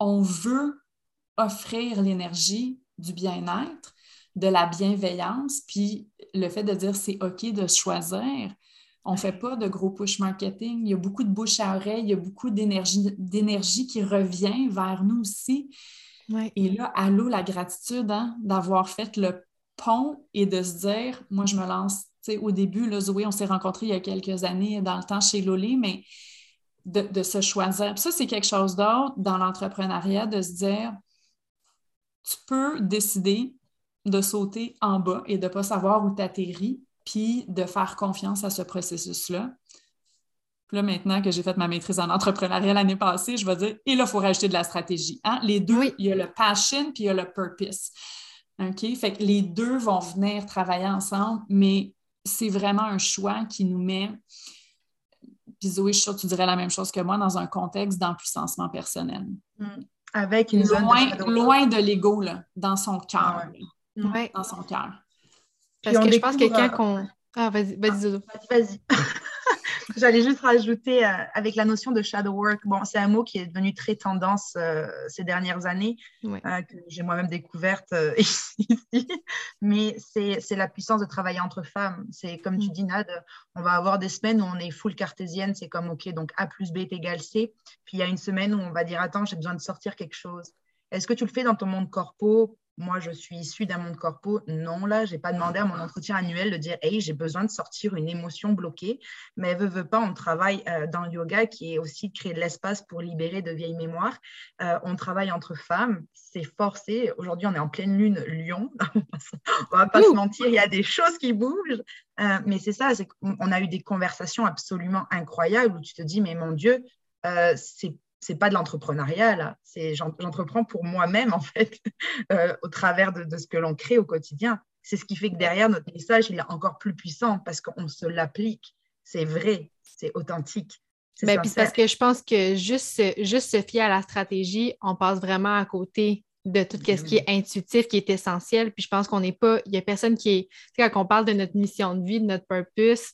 on veut offrir l'énergie du bien-être, de la bienveillance, puis le fait de dire c'est OK de choisir. On ne fait pas de gros push marketing. Il y a beaucoup de bouche à oreille, il y a beaucoup d'énergie qui revient vers nous aussi. Et là, allô, la gratitude hein, d'avoir fait le pont et de se dire, moi, je me lance, tu sais, au début, là, Zoé, on s'est rencontrés il y a quelques années dans le temps chez Lolé, mais de, se choisir. ça, c'est quelque chose d'autre dans l'entrepreneuriat, de se dire, tu peux décider de sauter en bas et de ne pas savoir où tu atterris, puis de faire confiance à ce processus-là. Là, maintenant que j'ai fait ma maîtrise en entrepreneuriat l'année passée, je vais dire, et là, il faut rajouter de la stratégie. Hein? Les deux, il y a le passion puis il y a le purpose. OK? Fait que les deux vont venir travailler ensemble, mais c'est vraiment un choix qui nous met. Puis Zoé, je suis sûre que tu dirais la même chose que moi dans un contexte d'empuissancement personnel. Mm. Avec une loin, de loin de l'ego, dans son cœur. Dans son cœur. Parce que je pense que quand euh, Ah, vas-y, vas-y, Vas-y. J'allais juste rajouter euh, avec la notion de shadow work. Bon, c'est un mot qui est devenu très tendance euh, ces dernières années, euh, que j'ai moi-même découverte ici. Mais c'est la puissance de travailler entre femmes. C'est comme tu mm. dis, Nad, on va avoir des semaines où on est full cartésienne, c'est comme OK, donc A plus B est égal C. Puis il y a une semaine où on va dire Attends, j'ai besoin de sortir quelque chose. Est-ce que tu le fais dans ton monde corpo moi, je suis issue d'un monde corpo. Non, là, je n'ai pas demandé à mon entretien annuel de dire Hey, j'ai besoin de sortir une émotion bloquée. Mais veut, veut pas, on travaille euh, dans le yoga qui est aussi de créer de l'espace pour libérer de vieilles mémoires. Euh, on travaille entre femmes. C'est forcé. Aujourd'hui, on est en pleine lune Lyon. on va pas se mentir, il y a des choses qui bougent. Euh, mais c'est ça, on a eu des conversations absolument incroyables où tu te dis Mais mon Dieu, c'est c'est pas de l'entrepreneuriat là, c'est j'entreprends pour moi-même en fait, euh, au travers de, ce que l'on crée au quotidien. C'est ce qui fait que derrière notre message, il est encore plus puissant parce qu'on se l'applique. C'est vrai, c'est authentique. Mais ben, puis parce que je pense que juste, juste se fier à la stratégie, on passe vraiment à côté de tout ce qui est intuitif, qui est essentiel. Puis je pense qu'on n'est pas, il n'y a personne qui est, tu sais, quand on parle de notre mission de vie, de notre purpose,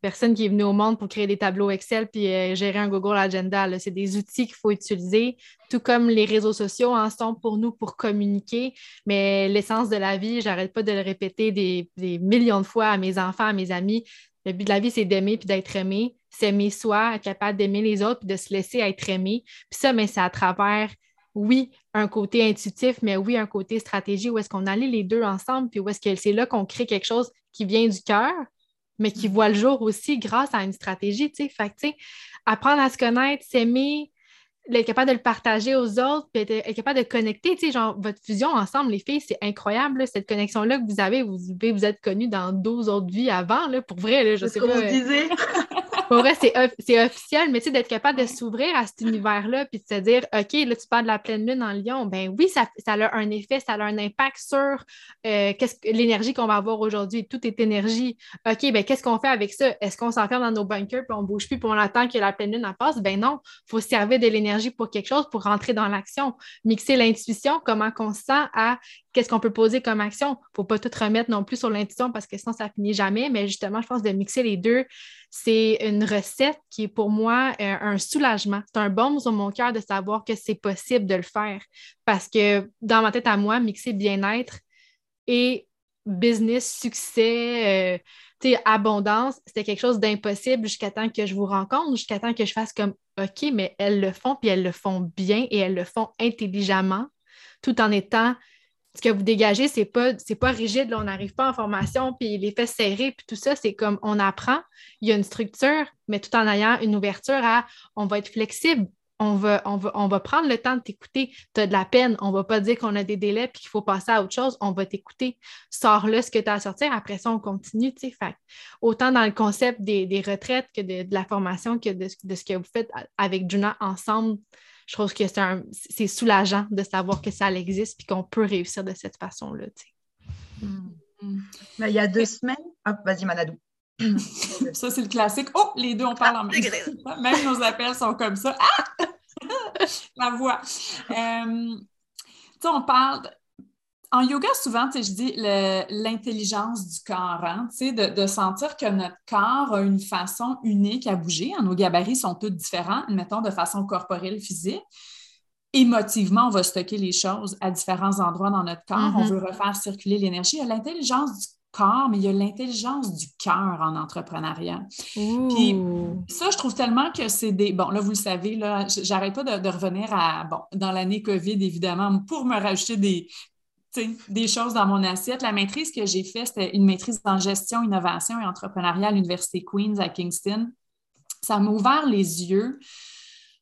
personne qui est venue au monde pour créer des tableaux Excel puis euh, gérer un Google Agenda. C'est des outils qu'il faut utiliser, tout comme les réseaux sociaux en sont pour nous pour communiquer. Mais l'essence de la vie, j'arrête pas de le répéter des, millions de fois à mes enfants, à mes amis. Le but de la vie, c'est d'aimer puis d'être aimé, s'aimer soi, être capable d'aimer les autres puis de se laisser être aimé. Puis ça, mais c'est à travers oui, un côté intuitif, mais oui, un côté stratégie, où est-ce qu'on allait les deux ensemble, puis où est-ce que c'est là qu'on crée quelque chose qui vient du cœur, mais qui voit le jour aussi grâce à une stratégie, tu sais. Fait tu sais, apprendre à se connaître, s'aimer, être capable de le partager aux autres, puis être, capable de connecter, tu sais, genre, votre fusion ensemble, les filles, c'est incroyable, cette connexion-là que vous avez, vous, vous êtes connues dans 12 autres vies avant, là, pour vrai, là, je sais pas. Pour vrai, c'est officiel, mais tu sais, d'être capable de s'ouvrir à cet univers-là, puis de se dire, OK, là, tu parles de la pleine lune en Lyon, ben oui, ça, ça a un effet, ça a un impact sur euh, l'énergie qu'on va avoir aujourd'hui. Tout est énergie. OK, ben qu'est-ce qu'on fait avec ça? Est-ce qu'on s'enferme dans nos bunkers, puis on bouge plus, puis on attend que la pleine lune en passe? Ben non, il faut servir de l'énergie pour quelque chose, pour rentrer dans l'action. Mixer l'intuition, comment on se sent à qu'est-ce qu'on peut poser comme action. Il ne faut pas tout remettre non plus sur l'intuition parce que sinon, ça finit jamais. Mais justement, je pense de mixer les deux, c'est une recette qui est pour moi euh, un soulagement. C'est un baume sur mon cœur de savoir que c'est possible de le faire. Parce que dans ma tête à moi, mixer bien-être et business, succès, euh, abondance, c'était quelque chose d'impossible jusqu'à temps que je vous rencontre, jusqu'à temps que je fasse comme OK, mais elles le font, puis elles le font bien et elles le font intelligemment, tout en étant ce que vous dégagez, c'est pas, pas rigide, on n'arrive pas en formation, puis les fesses serrées, puis tout ça, c'est comme on apprend, il y a une structure, mais tout en ayant une ouverture à on va être flexible, on va, on on va prendre le temps de t'écouter, tu as de la peine, on va pas dire qu'on a des délais puis qu'il faut passer à autre chose, on va t'écouter, sors-le ce que tu as à sortir, après ça, on continue, tu sais, autant dans le concept des, retraites que de, la formation que de, de, ce que vous faites avec Juna ensemble, je trouve que c'est soulageant de savoir que ça existe et qu'on peut réussir de cette façon-là. Mm. il y a deux semaines, vas-y Manadou. ça, c'est le classique. Oh, les deux, on parle en même temps. Même nos appels sont comme ça. Ah! La voix. Euh, on parle en yoga, souvent, je dis l'intelligence du corps, hein, de, de, sentir que notre corps a une façon unique à bouger. Nos gabarits sont tous différents, mettons de façon corporelle, physique. Émotivement, on va stocker les choses à différents endroits dans notre corps. On mm-hmm. veut refaire circuler l'énergie. Il y a l'intelligence du corps, mais il y a l'intelligence du cœur en entrepreneuriat. Puis ça, je trouve tellement que c'est des... Bon, là, vous le savez, là, j'arrête pas de, de, revenir à... Bon, dans l'année COVID, évidemment, pour me rajouter des, des choses dans mon assiette. La maîtrise que j'ai faite, c'était une maîtrise en gestion, innovation et entrepreneuriat à l'Université Queen's à Kingston. Ça m'a ouvert les yeux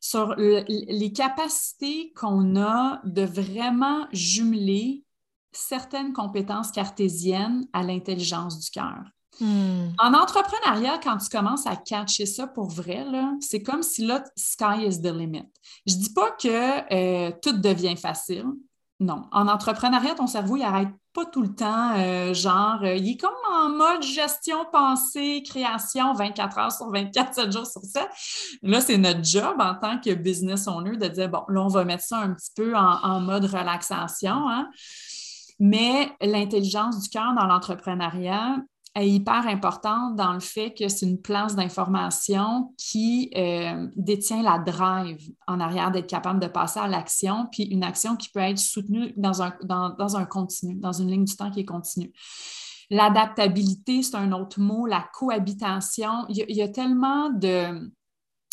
sur les capacités qu'on a de vraiment jumeler certaines compétences cartésiennes à l'intelligence du cœur. Hmm. En entrepreneuriat, quand tu commences à catcher ça pour vrai, c'est comme si là, sky is the limit. Je ne dis pas que euh, tout devient facile. Non. En entrepreneuriat, ton cerveau, il n'arrête pas tout le temps, euh, genre, euh, il est comme en mode gestion, pensée, création 24 heures sur 24, 7 jours sur 7. Là, c'est notre job en tant que business owner de dire, bon, là, on va mettre ça un petit peu en, mode relaxation. Hein. Mais l'intelligence du cœur dans l'entrepreneuriat, est hyper importante dans le fait que c'est une place d'information qui euh, détient la drive en arrière d'être capable de passer à l'action, puis une action qui peut être soutenue dans un, dans, un continu, dans une ligne du temps qui est continue. L'adaptabilité, c'est un autre mot, la cohabitation. Il y, a, tellement de,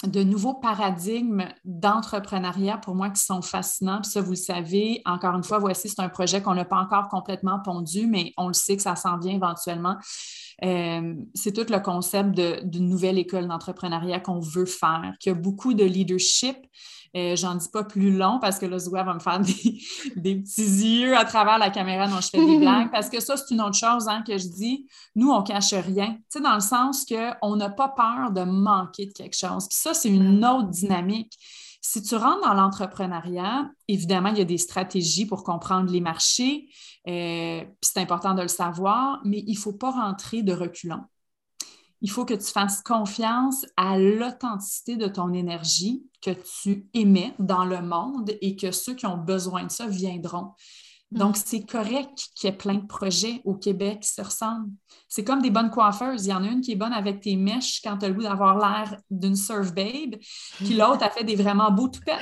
de nouveaux paradigmes d'entrepreneuriat pour moi qui sont fascinants. Puis ça, vous le savez, encore une fois, voici, c'est un projet qu'on n'a pas encore complètement pondu, mais on le sait que ça s'en vient éventuellement. Euh, c'est tout le concept d'une nouvelle école d'entrepreneuriat qu'on veut faire, qui a beaucoup de leadership, euh, j'en dis pas plus long parce que là, Zoua va me faire des, petits yeux à travers la caméra dont je fais des blagues. Parce que ça, c'est une autre chose hein, que je dis. Nous, on cache rien. Tu sais, dans le sens qu'on n'a pas peur de manquer de quelque chose. Puis ça, c'est une autre dynamique. Si tu rentres dans l'entrepreneuriat, évidemment, il y a des stratégies pour comprendre les marchés, euh, puis c'est important de le savoir, mais il ne faut pas rentrer de reculant il faut que tu fasses confiance à l'authenticité de ton énergie que tu émets dans le monde et que ceux qui ont besoin de ça viendront. Mm. Donc, c'est correct qu'il y ait plein de projets au Québec qui se ressemblent. C'est comme des bonnes coiffeuses. Il y en a une qui est bonne avec tes mèches quand tu as le goût d'avoir l'air d'une surf babe, puis l'autre a fait des vraiment beaux toupettes.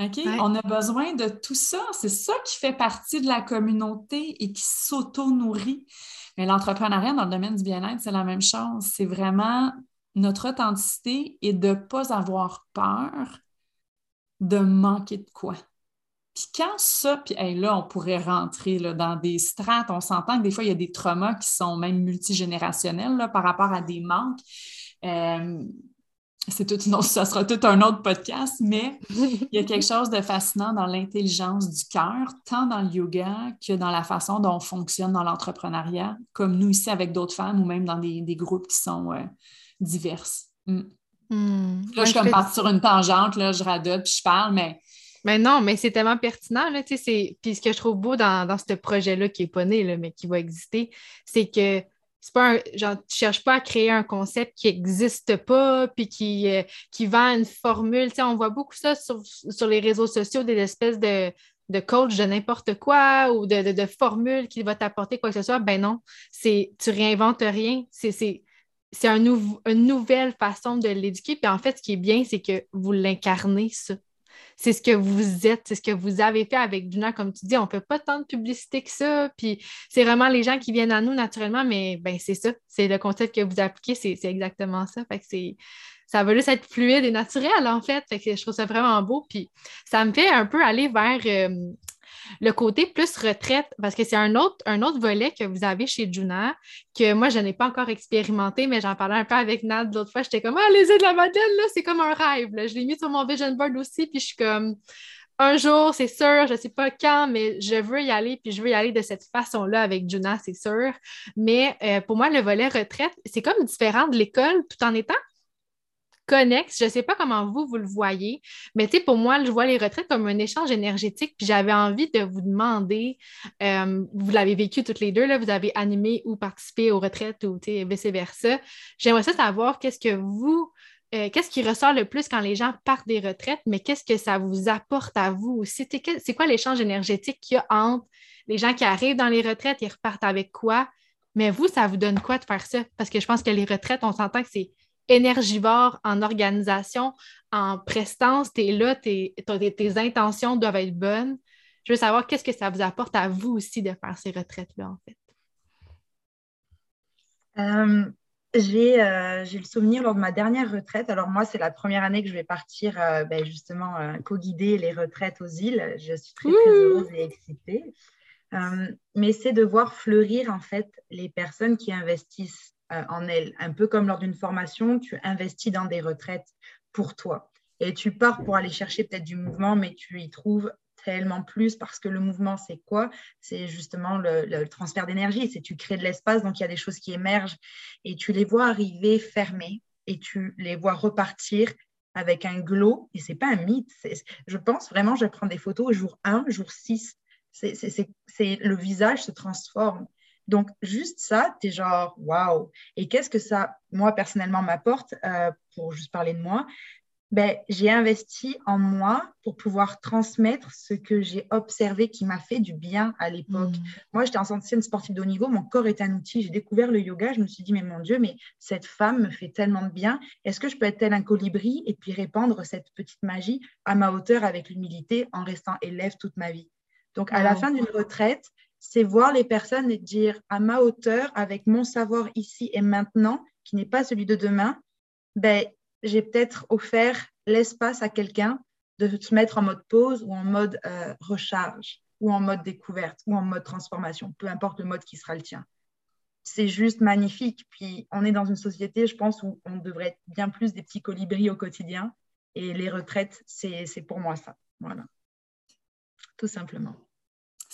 OK? On a besoin de tout ça. C'est ça qui fait partie de la communauté et qui s'auto-nourrit. Mais l'entrepreneuriat dans le domaine du bien-être, c'est la même chose. C'est vraiment notre authenticité et de ne pas avoir peur de manquer de quoi. Puis quand ça, puis là, on pourrait rentrer là, dans des strates, on s'entend que des fois, il y a des traumas qui sont même multigénérationnels là, par rapport à des manques. Euh, c'est tout une ça sera tout un autre podcast, mais il y a quelque chose de fascinant dans l'intelligence du cœur, tant dans le yoga que dans la façon dont on fonctionne dans l'entrepreneuriat, comme nous ici avec d'autres femmes ou même dans des, groupes qui sont euh, diverses. Mm. Hmm. Là, je suis comme partie sur une tangente, là, je radote puis je parle, mais. Mais non, mais c'est tellement pertinent. Là, puis ce que je trouve beau dans, dans ce projet-là qui n'est pas né, mais qui va exister, c'est que c'est pas genre, tu cherches pas à créer un concept qui n'existe pas, puis qui, euh, qui vend une formule. on voit beaucoup ça sur, les réseaux sociaux, des espèces de, de coach de n'importe quoi ou de, de, formules qui va t'apporter quoi que ce soit. Ben non, c'est tu réinventes rien. C'est un une nouvelle façon de l'éduquer. Puis en fait, ce qui est bien, c'est que vous l'incarnez, ça c'est ce que vous êtes, c'est ce que vous avez fait avec Duna. Comme tu dis, on ne fait pas tant de publicité que ça. Puis c'est vraiment les gens qui viennent à nous naturellement, mais ben, c'est ça. C'est le concept que vous appliquez, c'est exactement ça. Fait que c'est ça va juste être fluide et naturel, en fait. fait que je trouve ça vraiment beau. Puis ça me fait un peu aller vers euh, le côté plus retraite, parce que c'est un autre, volet que vous avez chez Juna, que moi, je n'ai pas encore expérimenté, mais j'en parlais un peu avec Nad l'autre fois. J'étais comme, ah, les îles de la Madeleine, là, c'est comme un rêve. Je l'ai mis sur mon vision board aussi, puis je suis comme, un jour, c'est sûr, je ne sais pas quand, mais je veux y aller, puis je veux y aller de cette façon-là avec Juna, c'est sûr. Mais euh, pour moi, le volet retraite, c'est comme différent de l'école tout en étant Je ne sais pas comment vous, vous le voyez, mais pour moi, je vois les retraites comme un échange énergétique. Puis j'avais envie de vous demander, euh, vous l'avez vécu toutes les deux, là, vous avez animé ou participé aux retraites ou vice-versa. J'aimerais ça savoir qu'est-ce que vous, euh, qu'est-ce qui ressort le plus quand les gens partent des retraites, mais qu'est-ce que ça vous apporte à vous aussi? C'est quoi l'échange énergétique qu'il y a entre les gens qui arrivent dans les retraites, ils repartent avec quoi? Mais vous, ça vous donne quoi de faire ça? Parce que je pense que les retraites, on s'entend que c'est énergivore en organisation, en prestance, tu es là, tes, intentions doivent être bonnes. Je veux savoir qu'est-ce que ça vous apporte à vous aussi de faire ces retraites-là, en fait. Euh, euh, j'ai le souvenir lors de ma dernière retraite. Alors moi, c'est la première année que je vais partir euh, ben, justement co-guider les retraites aux îles. Je suis très, très heureuse et excitée. mais c'est de voir fleurir en fait les personnes qui investissent en elle. Un peu comme lors d'une formation, tu investis dans des retraites pour toi. Et tu pars pour aller chercher peut-être du mouvement, mais tu y trouves tellement plus parce que le mouvement, c'est quoi? C'est justement le, transfert d'énergie. C'est tu crées de l'espace, donc il y a des choses qui émergent et tu les vois arriver fermées et tu les vois repartir avec un glow. Et c'est pas un mythe. Je pense vraiment, je prends des photos jour 1, jour 6. C'est, le visage se transforme. Donc, juste ça, tu es genre, waouh. Et qu'est-ce que ça, moi, personnellement, m'apporte, euh, pour juste parler de moi? Ben, J'ai investi en moi pour pouvoir transmettre ce que j'ai observé qui m'a fait du bien à l'époque. Mm. Moi, j'étais ancienne sportive de haut niveau, mon corps est un outil. J'ai découvert le yoga, je me suis dit, mais mon Dieu, mais cette femme me fait tellement de bien. Est-ce que je peux être tel un colibri et puis répandre cette petite magie à ma hauteur avec l'humilité en restant élève toute ma vie? Donc, à la fin d'une retraite, c'est voir les personnes et dire à ma hauteur, avec mon savoir ici et maintenant, qui n'est pas celui de demain, ben, j'ai peut-être offert l'espace à quelqu'un de se mettre en mode pause ou en mode euh, recharge ou en mode découverte ou en mode transformation, peu importe le mode qui sera le tien. C'est juste magnifique. Puis on est dans une société, je pense, où on devrait être bien plus des petits colibris au quotidien. Et les retraites, c'est pour moi ça. Voilà. Tout simplement.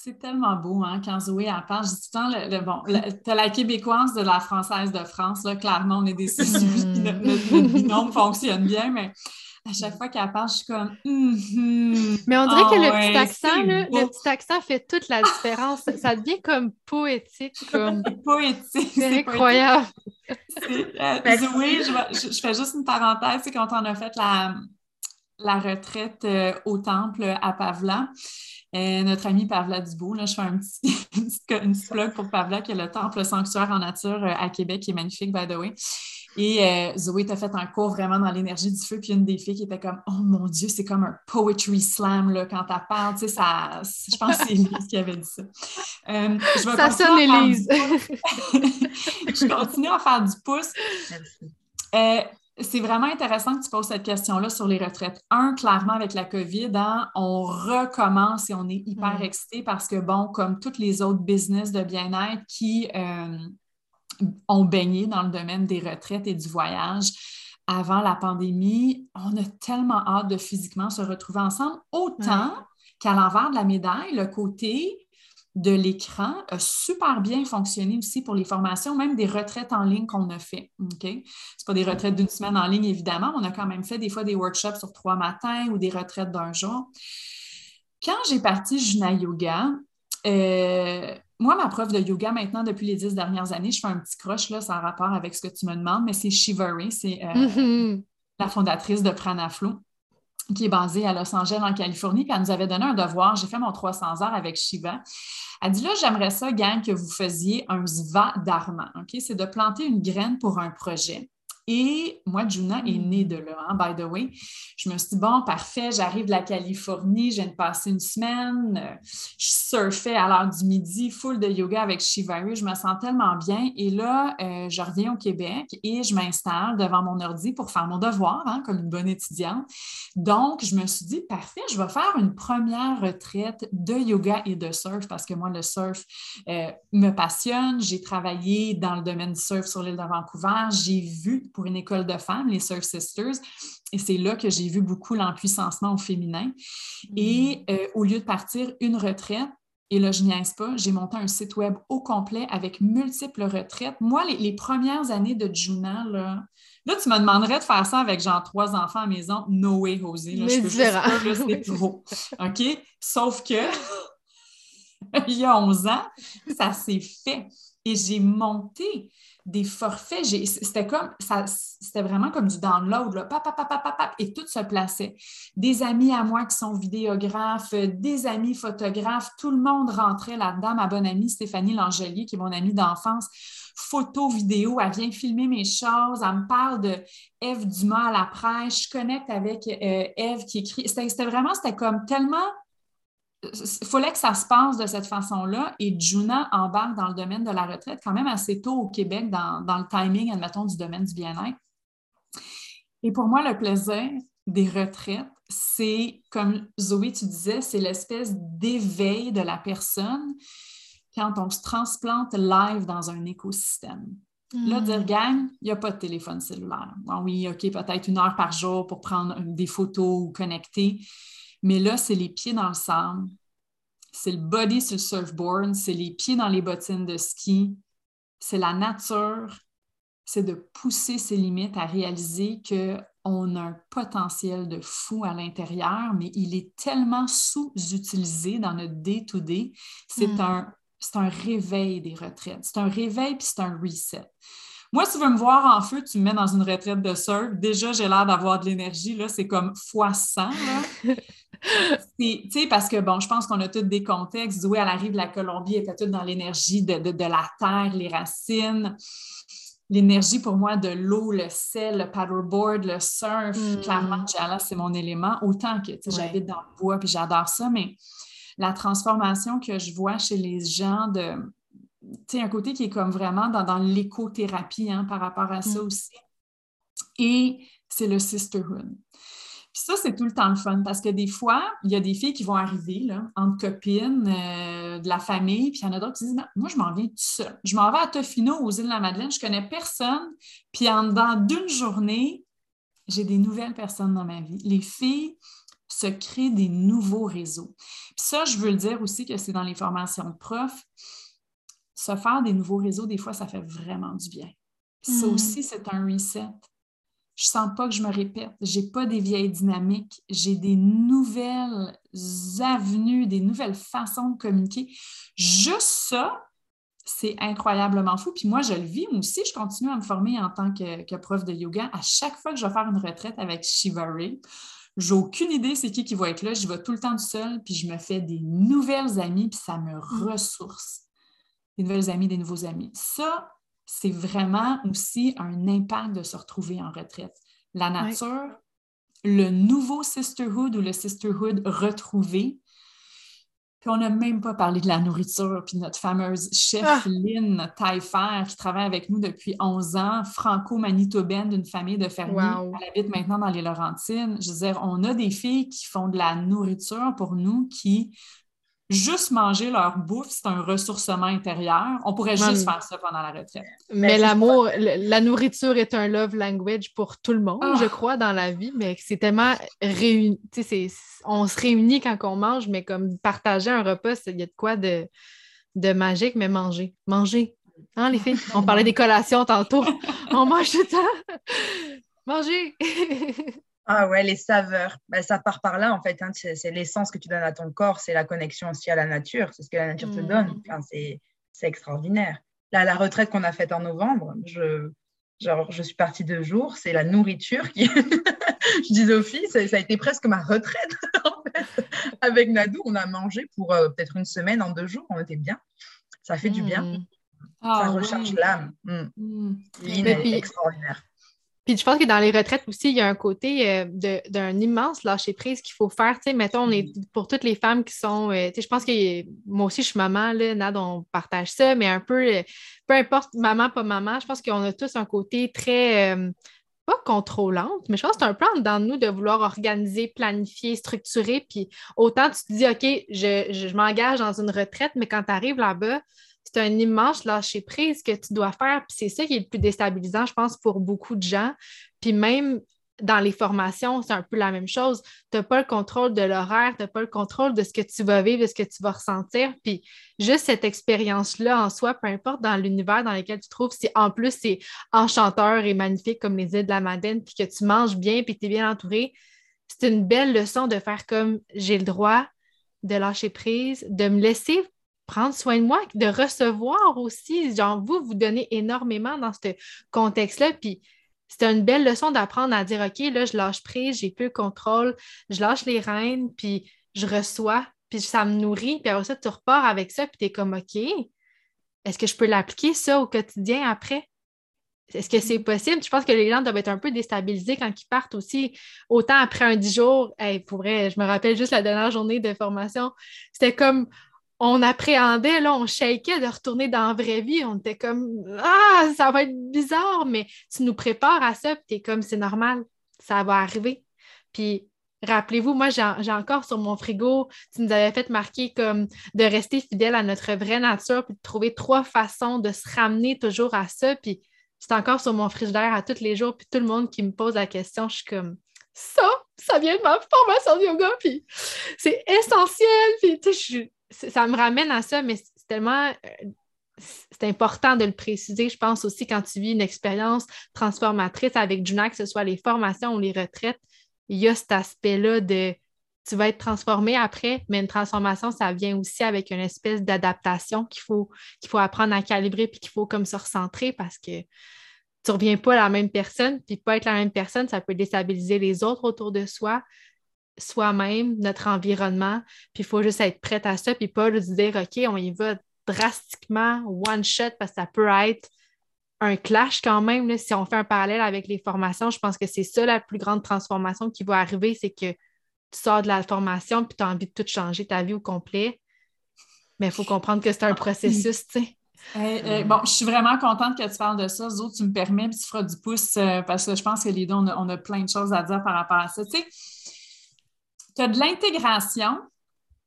C'est tellement beau hein, quand Zoé en parle. Je dis tout le temps, le, bon, tu as la québécoise de la française de France. Là, clairement, on est des notre, notre binôme fonctionne bien, mais à chaque fois qu'elle parle, je suis comme. Mm-hmm. Mais on dirait que le petit accent, le petit accent fait toute la différence. ça devient comme poétique. Comme... poétique. C'est incroyable. Euh, oui, je, je, fais juste une parenthèse. C'est quand on a fait la, la retraite euh, au temple à Pavla. Euh, notre ami Pavla Dubois, là, je fais un petit, une petite plug pour Pavla, qui est le temple sanctuaire en nature à Québec, qui est magnifique, by the way. Et euh, Zoé t'a fait un cours vraiment dans l'énergie du feu, puis une des filles qui était comme Oh mon Dieu, c'est comme un poetry slam là, quand tu parles. Tu sais, ça, je pense que c'est Elise qui avait dit ça. Euh, ça sonne Elise. je continue à faire du pouce. Euh, c'est vraiment intéressant que tu poses cette question-là sur les retraites. Un, clairement, avec la COVID, hein, on recommence et on est hyper mm. excité parce que, bon, comme toutes les autres business de bien-être qui ont baigné dans le domaine des retraites et du voyage avant la pandémie, on a tellement hâte de physiquement se retrouver ensemble, autant qu'à l'envers de la médaille, le côté de l'écran a super bien fonctionné aussi pour les formations, même des retraites en ligne qu'on a fait. OK? Ce pas des retraites d'une semaine en ligne, évidemment. On a quand même fait des fois des workshops sur trois matins ou des retraites d'un jour. Quand j'ai parti Juna Yoga, euh, moi, ma prof de yoga maintenant, depuis les dix dernières années, je fais un petit croche là, sans rapport avec ce que tu me demandes, mais c'est Shivari, c'est euh, mm-hmm. la fondatrice de Pranaflow, qui est basée à Los Angeles, en Californie. Puis elle nous avait donné un devoir. J'ai fait mon 300 heures avec Shiva. Elle dit là, j'aimerais ça, gang, que vous faisiez un Zva Dharma. C'est de planter une graine pour un projet. Et moi, Juna est née de là, hein, by the way. Je me suis dit, bon, parfait, j'arrive de la Californie, je viens de passer une semaine, euh, je surfais à l'heure du midi, full de yoga avec Shivari, je me sens tellement bien. Et là, euh, je reviens au Québec et je m'installe devant mon ordi pour faire mon devoir, hein, comme une bonne étudiante. Donc, je me suis dit, parfait, je vais faire une première retraite de yoga et de surf parce que moi, le surf euh, me passionne. J'ai travaillé dans le domaine du surf sur l'île de Vancouver. J'ai vu pour une école de femmes, les Surf Sisters. Et c'est là que j'ai vu beaucoup l'empuissancement au féminin. Et mm. euh, au lieu de partir une retraite, et là, je n'y niaise pas, j'ai monté un site web au complet avec multiples retraites. Moi, les, premières années de Juna, là, là, tu me demanderais de faire ça avec genre trois enfants à maison. No way, José. Là, je peux juste c'est trop. OK? Sauf que il y a 11 ans, ça s'est fait. Et j'ai monté des forfaits. C'était comme ça, c'était vraiment comme du download, là, pap, pap, pap, et tout se plaçait. Des amis à moi qui sont vidéographes, des amis photographes, tout le monde rentrait là-dedans. Ma bonne amie Stéphanie Langelier, qui est mon amie d'enfance, photo, vidéo, elle vient filmer mes choses, elle me parle de Eve Dumas à la presse, je connecte avec euh, Eve qui écrit. C'était vraiment, c'était comme tellement il fallait que ça se passe de cette façon-là. Et Juna embarque dans le domaine de la retraite quand même assez tôt au Québec, dans, le timing, admettons, du domaine du bien-être. Et pour moi, le plaisir des retraites, c'est, comme Zoé, tu disais, c'est l'espèce d'éveil de la personne quand on se transplante live dans un écosystème. Là, dire, hmm. gang, il n'y a pas de téléphone cellulaire. oui, OK, peut-être une heure par jour pour prendre des photos ou connecter. Mais là, c'est les pieds dans le sable, c'est le body sur le surfboard, c'est les pieds dans les bottines de ski, c'est la nature, c'est de pousser ses limites à réaliser qu'on a un potentiel de fou à l'intérieur, mais il est tellement sous-utilisé dans notre day-to-day. C'est hmm. un, un réveil des retraites. C'est un réveil puis c'est un reset. Moi, si tu veux me voir en feu, tu me mets dans une retraite de surf. Déjà, j'ai l'air d'avoir de l'énergie. Là, c'est comme fois 100. parce que, bon, je pense qu'on a tous des contextes. Oui, à la rive de la Colombie, elle était toute dans l'énergie de, la terre, les racines. L'énergie pour moi de l'eau, le sel, le paddleboard, le surf, mm. clairement, là, c'est mon élément. Autant que j'habite dans le bois puis j'adore ça, mais la transformation que je vois chez les gens de un côté qui est comme vraiment dans, l'écothérapie hein, par rapport à ça mm. aussi. Et c'est le sisterhood. Puis ça, c'est tout le temps le fun parce que des fois, il y a des filles qui vont arriver là, entre copines euh, de la famille, puis il y en a d'autres qui disent Moi, je m'en viens tout seul. Je m'en vais à Tofino, aux îles de la Madeleine, je connais personne. Puis en dedans d'une journée, j'ai des nouvelles personnes dans ma vie. Les filles se créent des nouveaux réseaux. Puis ça, je veux le dire aussi que c'est dans les formations de profs. Se faire des nouveaux réseaux, des fois, ça fait vraiment du bien. Ça hmm. aussi, c'est un reset. Je sens pas que je me répète. J'ai pas des vieilles dynamiques. J'ai des nouvelles avenues, des nouvelles façons de communiquer. Juste ça, c'est incroyablement fou. Puis moi, je le vis aussi. Je continue à me former en tant que, prof de yoga. À chaque fois que je vais faire une retraite avec Shivari, j'ai aucune idée c'est qui qui va être là. Je vais tout le temps tout seul, puis je me fais des nouvelles amies, puis ça me mm. ressource. Des nouvelles amies, des nouveaux amis. Ça, c'est vraiment aussi un impact de se retrouver en retraite. La nature, le nouveau sisterhood ou le sisterhood retrouvé, puis on n'a même pas parlé de la nourriture, puis notre fameuse chef ah! Lynn Taillefer, qui travaille avec nous depuis 11 ans, franco-manitobaine d'une famille de fermiers. Elle habite maintenant dans les Laurentines. Je veux dire, on a des filles qui font de la nourriture pour nous, qui juste manger leur bouffe, c'est un ressourcement intérieur. On pourrait juste faire ça pendant la retraite. Mais l'amour, la nourriture est un love language pour tout le monde, ah! je crois, dans la vie, mais c'est tellement réuni. On se réunit quand on mange, mais comme partager un repas, il y a de quoi de, de magique, mais manger. Manger. Hein, les filles? On parlait des collations tantôt. on mange tout le temps. Manger! Ah ouais, les saveurs. Ben, ça part par là, en fait. Hein. C'est l'essence que tu donnes à ton corps, c'est la connexion aussi à la nature, c'est ce que la nature te donne. Mmh. Enfin, c'est extraordinaire. Là, la retraite qu'on a faite en novembre, je, genre, je suis partie deux jours, c'est la nourriture qui. je dis aux filles, ça, a été presque ma retraite, en fait. Avec Nadou, on a mangé pour euh, peut-être une semaine en deux jours, on était bien. Ça fait du bien. Mmh. ça ah recharge l'âme. Mmh. extraordinaire. Puis je pense que dans les retraites aussi, il y a un côté euh, d'un immense lâcher-prise qu'il faut faire. Tu sais, mettons, on est pour toutes les femmes qui sont. Euh, tu sais, je pense que moi aussi, je suis maman, là, Nad, on partage ça, mais un peu, euh, peu importe maman, pas maman, je pense qu'on a tous un côté très. pas contrôlante, mais je pense que c'est un plan dans nous de vouloir organiser, planifier, structurer. Puis autant tu te dis, OK, je, je m'engage dans une retraite, mais quand tu arrives là-bas, c'est un immense lâcher-prise que tu dois faire. Puis c'est ça qui est le plus déstabilisant, je pense, pour beaucoup de gens. Puis même dans les formations, c'est un peu la même chose. Tu n'as pas le contrôle de l'horaire, tu n'as pas le contrôle de ce que tu vas vivre, de ce que tu vas ressentir. Puis juste cette expérience-là en soi, peu importe dans l'univers dans lequel tu te trouves, si en plus c'est enchanteur et magnifique comme les îles de la Madeleine, puis que tu manges bien, puis tu es bien entouré, c'est une belle leçon de faire comme j'ai le droit de lâcher prise, de me laisser prendre soin de moi, de recevoir aussi. Genre, vous, vous donnez énormément dans ce contexte-là. Puis, c'est une belle leçon d'apprendre à dire OK, là, je lâche prise, j'ai plus le contrôle, je lâche les rênes, puis je reçois, puis ça me nourrit. Puis après ça, tu repars avec ça, puis tu es comme OK, est-ce que je peux l'appliquer ça au quotidien après? Est-ce que c'est possible? Je pense que les gens doivent être un peu déstabilisés quand ils partent aussi. Autant après un dix jours, pour vrai, je me rappelle juste la dernière journée de formation, c'était comme on appréhendait, là, on shakeait de retourner dans la vraie vie. On était comme Ah, ça va être bizarre, mais tu nous prépares à ça, puis tu comme c'est normal, ça va arriver. Puis rappelez-vous, moi, j'ai encore sur mon frigo, tu nous avais fait marquer comme de rester fidèle à notre vraie nature, puis de trouver trois façons de se ramener toujours à ça. Puis c'est encore sur mon frigidaire à tous les jours, puis tout le monde qui me pose la question, je suis comme ça, ça vient de ma formation de yoga, puis c'est essentiel, puis tu sais, ça me ramène à ça, mais c'est tellement. Euh, c'est important de le préciser, je pense aussi, quand tu vis une expérience transformatrice avec Juna, que ce soit les formations ou les retraites, il y a cet aspect-là de tu vas être transformé après, mais une transformation, ça vient aussi avec une espèce d'adaptation qu'il faut, faut apprendre à calibrer puis qu'il faut comme se recentrer parce que tu ne reviens pas à la même personne, puis pas être la même personne, ça peut déstabiliser les autres autour de soi soi-même, notre environnement, puis il faut juste être prête à ça, puis pas se dire, OK, on y va drastiquement, one shot, parce que ça peut être un clash quand même. si on fait un parallèle avec les formations, je pense que c'est ça la plus grande transformation qui va arriver, c'est que tu sors de la formation puis tu as envie de tout changer ta vie au complet. Mais il faut comprendre que c'est un processus, tu sais. bon, je suis vraiment contente que tu parles de ça. Zo, tu me permets, puis tu feras du pouce euh, parce que je pense que les deux, on a, plein de choses à dire par rapport à ça. Tu sais, tu as de l'intégration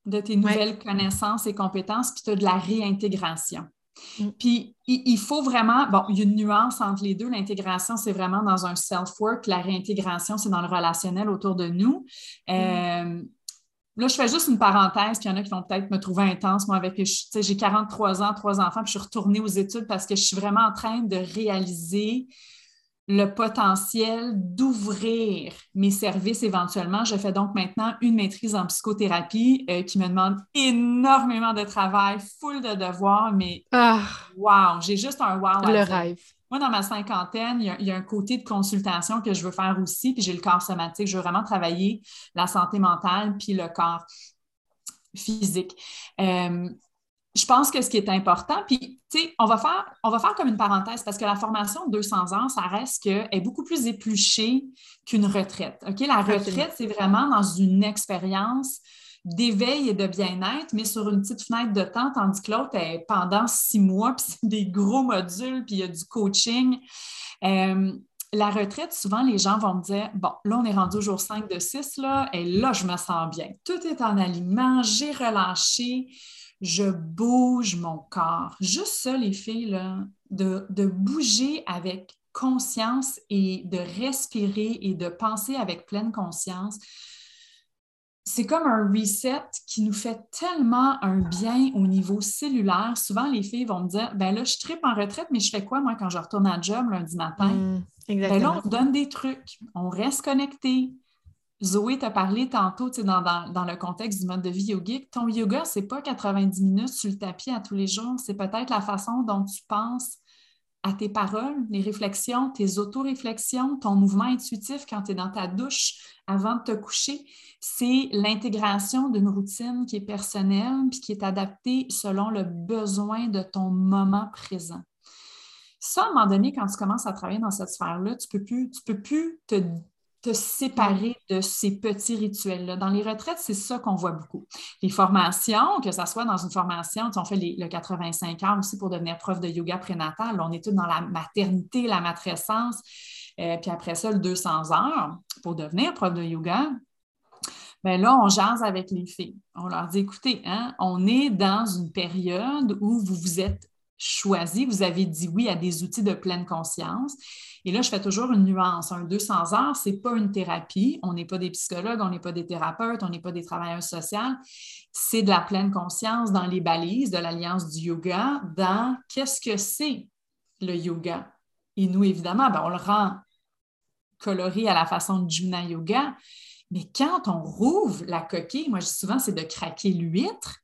de tes nouvelles connaissances et compétences, puis tu as de la réintégration. Mm. Puis il, faut vraiment, bon, il y a une nuance entre les deux. L'intégration, c'est vraiment dans un self-work. La réintégration, c'est dans le relationnel autour de nous. Mm. Euh, là, je fais juste une parenthèse, puis il y en a qui vont peut-être me trouver intense. Moi, avec, j'ai 43 ans, trois enfants, puis je suis retournée aux études parce que je suis vraiment en train de réaliser le potentiel d'ouvrir mes services éventuellement. Je fais donc maintenant une maîtrise en psychothérapie euh, qui me demande énormément de travail, full de devoirs, mais ah. wow, j'ai juste un wow. Le rêve. Moi, dans ma cinquantaine, il y, a, un côté de consultation que je veux faire aussi, puis j'ai le corps somatique. Je veux vraiment travailler la santé mentale puis le corps physique. Euh, je pense que ce qui est important, puis, tu sais, on, va faire, on va faire comme une parenthèse parce que la formation de 200 ans, ça reste qu'elle est beaucoup plus épluchée qu'une retraite. OK? La retraite, c'est vraiment dans une expérience d'éveil et de bien-être, mais sur une petite fenêtre de temps, tandis que l'autre est pendant six mois, puis c'est des gros modules, puis il y a du coaching. Euh, la retraite, souvent, les gens vont me dire Bon, là, on est rendu au jour 5 de 6, là, et là, je me sens bien. Tout est en aliment, j'ai relâché je bouge mon corps. Juste ça, les filles, là, de, bouger avec conscience et de respirer et de penser avec pleine conscience, c'est comme un reset qui nous fait tellement un bien au niveau cellulaire. Souvent, les filles vont me dire ben là, je tripe en retraite, mais je fais quoi, moi, quand je retourne à job lundi matin? Mmh, ben là, on donne des trucs, on reste connecté, Zoé t'a parlé tantôt dans, dans, le contexte du mode de vie yogique. Ton yoga, ce n'est pas 90 minutes sur le tapis à tous les jours. C'est peut-être la façon dont tu penses à tes paroles, les réflexions, tes auto-réflexions, ton mouvement intuitif quand tu es dans ta douche avant de te coucher. C'est l'intégration d'une routine qui est personnelle puis qui est adaptée selon le besoin de ton moment présent. Ça, à un moment donné, quand tu commences à travailler dans cette sphère-là, tu ne peux, plus, tu peux plus te te séparer de ces petits rituels-là. Dans les retraites, c'est ça qu'on voit beaucoup. Les formations, que ce soit dans une formation, on fait le 85 heures aussi pour devenir prof de yoga prénatal. On est tous dans la maternité, la matrescence. Euh, puis après ça, le 200 heures pour devenir prof de yoga. Bien là, on jase avec les filles. On leur dit, écoutez, hein, on est dans une période où vous vous êtes choisi, vous avez dit oui à des outils de pleine conscience. Et là, je fais toujours une nuance. Un 200 heures, ce n'est pas une thérapie. On n'est pas des psychologues, on n'est pas des thérapeutes, on n'est pas des travailleurs sociaux. C'est de la pleine conscience dans les balises de l'Alliance du yoga, dans qu'est-ce que c'est le yoga. Et nous, évidemment, ben, on le rend coloré à la façon de Juna Yoga. Mais quand on rouvre la coquille, moi je dis souvent, c'est de craquer l'huître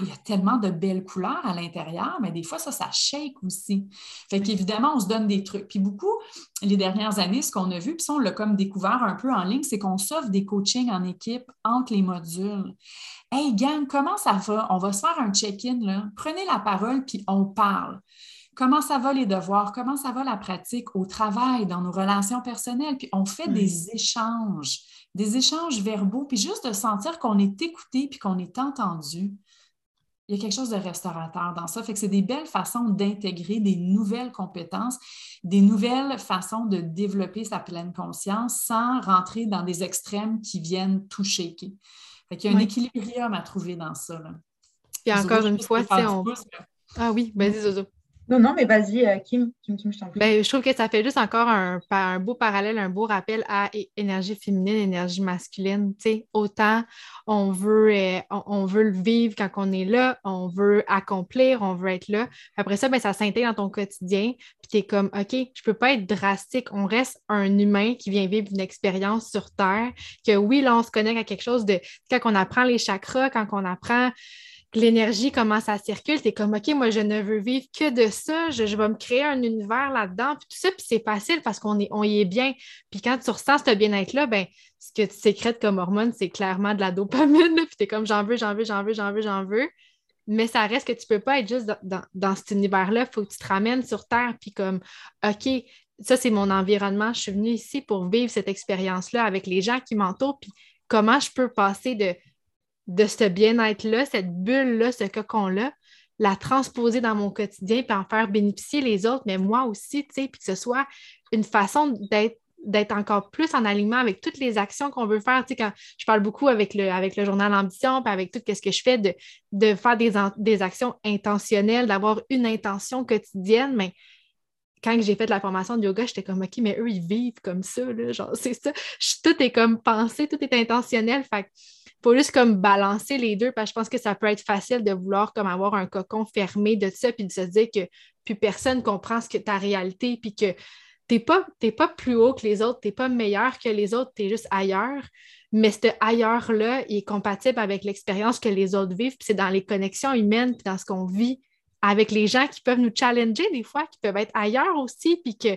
il y a tellement de belles couleurs à l'intérieur, mais des fois, ça, ça shake aussi. Fait qu'évidemment, on se donne des trucs. Puis beaucoup, les dernières années, ce qu'on a vu, puis ça, on l'a comme découvert un peu en ligne, c'est qu'on s'offre des coachings en équipe entre les modules. Hey, gang, comment ça va? On va se faire un check-in, là. Prenez la parole, puis on parle. Comment ça va les devoirs? Comment ça va la pratique au travail, dans nos relations personnelles? Puis on fait des échanges des échanges verbaux, puis juste de sentir qu'on est écouté puis qu'on est entendu. Il y a quelque chose de restaurateur dans ça. Fait que c'est des belles façons d'intégrer des nouvelles compétences, des nouvelles façons de développer sa pleine conscience sans rentrer dans des extrêmes qui viennent tout shaker. Fait qu'il y a un équilibrium à trouver dans ça. Puis encore une fois, on... Ah oui, vas-y, Zozo. Non, non, mais vas-y, euh, Kim, Kim, Kim, je t'en prie. Ben, je trouve que ça fait juste encore un, beau parallèle, un beau rappel à énergie féminine, énergie masculine. autant on veut, euh, on, veut le vivre quand on est là, on veut accomplir, on veut être là. Après ça, ben, ça s'intègre dans ton quotidien. Puis tu es comme, OK, je ne peux pas être drastique. On reste un humain qui vient vivre une expérience sur Terre. Que oui, là, on se connecte à quelque chose de. Quand on apprend les chakras, quand on apprend l'énergie, comment ça circule, c'est comme, OK, moi, je ne veux vivre que de ça, je, vais me créer un univers là-dedans, puis tout ça, puis c'est facile parce qu'on on y est bien. Puis quand tu ressens ce bien-être-là, ben, ce que tu sécrètes comme hormone, c'est clairement de la dopamine, puis tu es comme, j'en veux, j'en veux, j'en veux, j'en veux, j'en veux. Mais ça reste que tu peux pas être juste dans, dans, cet univers-là, il faut que tu te ramènes sur Terre, puis comme, OK, ça, c'est mon environnement, je suis venue ici pour vivre cette expérience-là avec les gens qui m'entourent, puis comment je peux passer de de ce bien-être-là, cette bulle-là, ce cocon-là, la transposer dans mon quotidien puis en faire bénéficier les autres, mais moi aussi, tu sais, puis que ce soit une façon d'être encore plus en alignement avec toutes les actions qu'on veut faire. Tu sais, quand je parle beaucoup avec le, journal Ambition, puis avec tout ce que je fais, de, faire des, des actions intentionnelles, d'avoir une intention quotidienne, mais quand j'ai fait la formation de yoga, j'étais comme, OK, mais eux, ils vivent comme ça, là, genre, c'est ça. tout est comme pensé, tout est intentionnel, fait faut juste comme balancer les deux, parce que je pense que ça peut être facile de vouloir comme avoir un cocon fermé de ça, puis de se dire que plus personne comprend ce que ta réalité, puis que t'es pas, pas plus haut que les autres, t'es pas meilleur que les autres, tu es juste ailleurs. Mais ce ailleurs-là, il est compatible avec l'expérience que les autres vivent, c'est dans les connexions humaines, puis dans ce qu'on vit avec les gens qui peuvent nous challenger des fois, qui peuvent être ailleurs aussi, puis que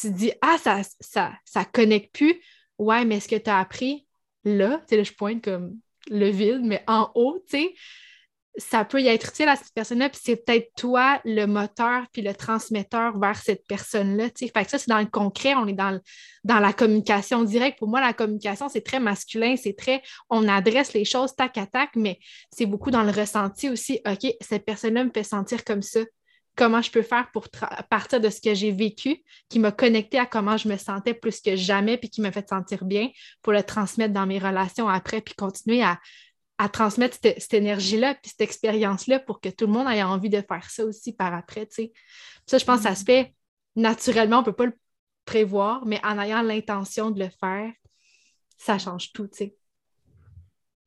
tu te dis, ah, ça, ça, ça connecte plus. Ouais, mais ce que tu as appris là, tu sais, là, je pointe comme le vide, mais en haut, tu sais, ça peut y être utile à cette personne-là, puis c'est peut-être toi le moteur puis le transmetteur vers cette personne-là. Fait que ça, c'est dans le concret, on est dans, dans la communication directe. Pour moi, la communication, c'est très masculin, c'est très, on adresse les choses tac à tac, mais c'est beaucoup dans le ressenti aussi. OK, cette personne-là me fait sentir comme ça. Comment je peux faire pour partir de ce que j'ai vécu, qui m'a connecté à comment je me sentais plus que jamais, puis qui m'a fait sentir bien, pour le transmettre dans mes relations après, puis continuer à, à transmettre cette, énergie-là, puis cette expérience-là pour que tout le monde ait envie de faire ça aussi par après. Ça, je pense que ça se mm. fait naturellement, on ne peut pas le prévoir, mais en ayant l'intention de le faire, ça change tout.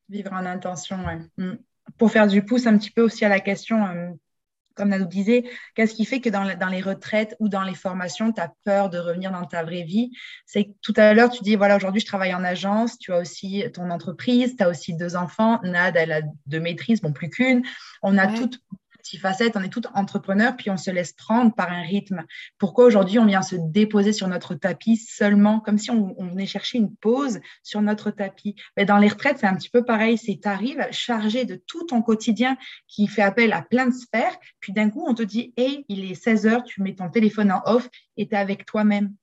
Vivre en intention, oui. Mm. Pour faire du pouce un petit peu aussi à la question, euh, comme Nadou disait, qu'est-ce qui fait que dans, les retraites ou dans les formations, tu as peur de revenir dans ta vraie vie? C'est que tout à l'heure, tu dis, voilà, aujourd'hui, je travaille en agence, tu as aussi ton entreprise, tu as aussi deux enfants. Nad, elle a deux maîtrises, bon, plus qu'une. On a toutes facettes, on est tout entrepreneurs, puis on se laisse prendre par un rythme. Pourquoi aujourd'hui on vient se déposer sur notre tapis seulement, comme si on, venait chercher une pause sur notre tapis? Mais Dans les retraites, c'est un petit peu pareil, c'est tu arrives chargé de tout ton quotidien qui fait appel à plein de sphères, puis d'un coup on te dit, hey, il est 16 heures, tu mets ton téléphone en off et tu es avec toi-même.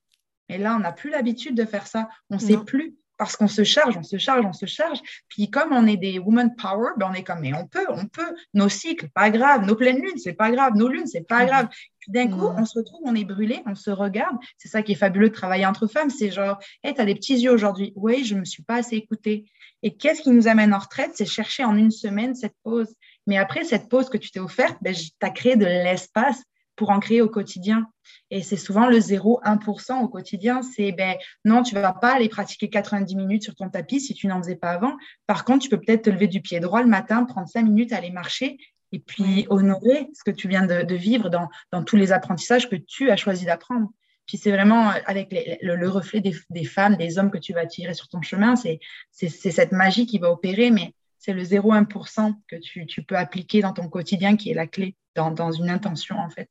Et là, on n'a plus l'habitude de faire ça. On ne sait plus parce qu'on se charge, on se charge, on se charge. Puis comme on est des women power, ben on est comme, mais on peut, on peut. Nos cycles, pas grave. Nos pleines lunes, c'est pas grave. Nos lunes, c'est pas mm-hmm. grave. Puis d'un coup, mm-hmm. on se retrouve, on est brûlé, on se regarde. C'est ça qui est fabuleux de travailler entre femmes. C'est genre, hé, tu as des petits yeux aujourd'hui. Oui, je me suis pas assez écoutée. Et qu'est-ce qui nous amène en retraite? C'est chercher en une semaine cette pause. Mais après cette pause que tu t'es offerte, ben, tu as créé de l'espace pour en créer au quotidien. Et c'est souvent le 0,1% au quotidien. C'est ben, non, tu ne vas pas aller pratiquer 90 minutes sur ton tapis si tu n'en faisais pas avant. Par contre, tu peux peut-être te lever du pied droit le matin, prendre 5 minutes, aller marcher et puis honorer ce que tu viens de, vivre dans, tous les apprentissages que tu as choisi d'apprendre. Puis c'est vraiment avec le, reflet des, femmes, des hommes que tu vas tirer sur ton chemin, c'est cette magie qui va opérer, mais c'est le 0,1% que tu, peux appliquer dans ton quotidien qui est la clé dans, dans une intention en fait.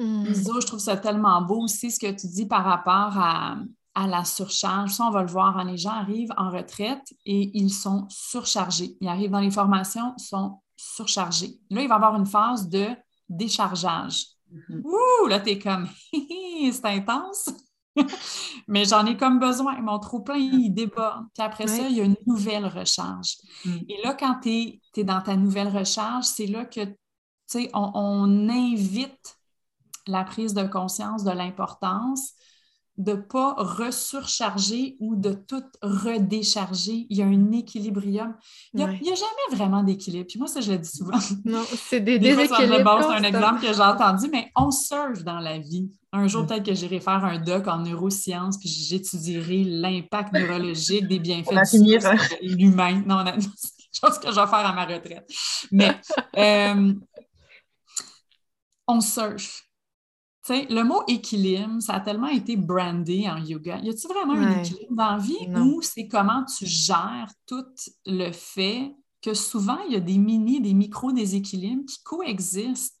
Mm. je trouve ça tellement beau aussi ce que tu dis par rapport à, la surcharge. Ça, on va le voir, hein, les gens arrivent en retraite et ils sont surchargés. Ils arrivent dans les formations, ils sont surchargés. Là, il va y avoir une phase de déchargeage. Mm-hmm. Ouh, là, tu es comme, c'est intense. Mais j'en ai comme besoin. Mon trop plein, il déborde. Puis après ça, il y a une nouvelle recharge. Mm. Et là, quand tu es, dans ta nouvelle recharge, c'est là que, tu sais, on invite la prise de conscience de l'importance de ne pas resurcharger ou de tout redécharger. Il y a un équilibrium. Il n'y a, jamais vraiment d'équilibre. Puis moi, ça, je le dis souvent. Non, c'est des, déséquilibres. C'est un exemple que j'ai entendu, mais on surfe dans la vie. Un jour, peut-être que j'irai faire un doc en neurosciences, puis j'étudierai l'impact neurologique des bienfaits de l'humain. Non, c'est chose que je vais faire à ma retraite. Mais euh, on surfe le mot équilibre, ça a tellement été brandé en yoga. Y a-t-il vraiment un équilibre dans la vie ou c'est comment tu gères tout le fait que souvent il y a des mini, des micro-déséquilibres qui coexistent?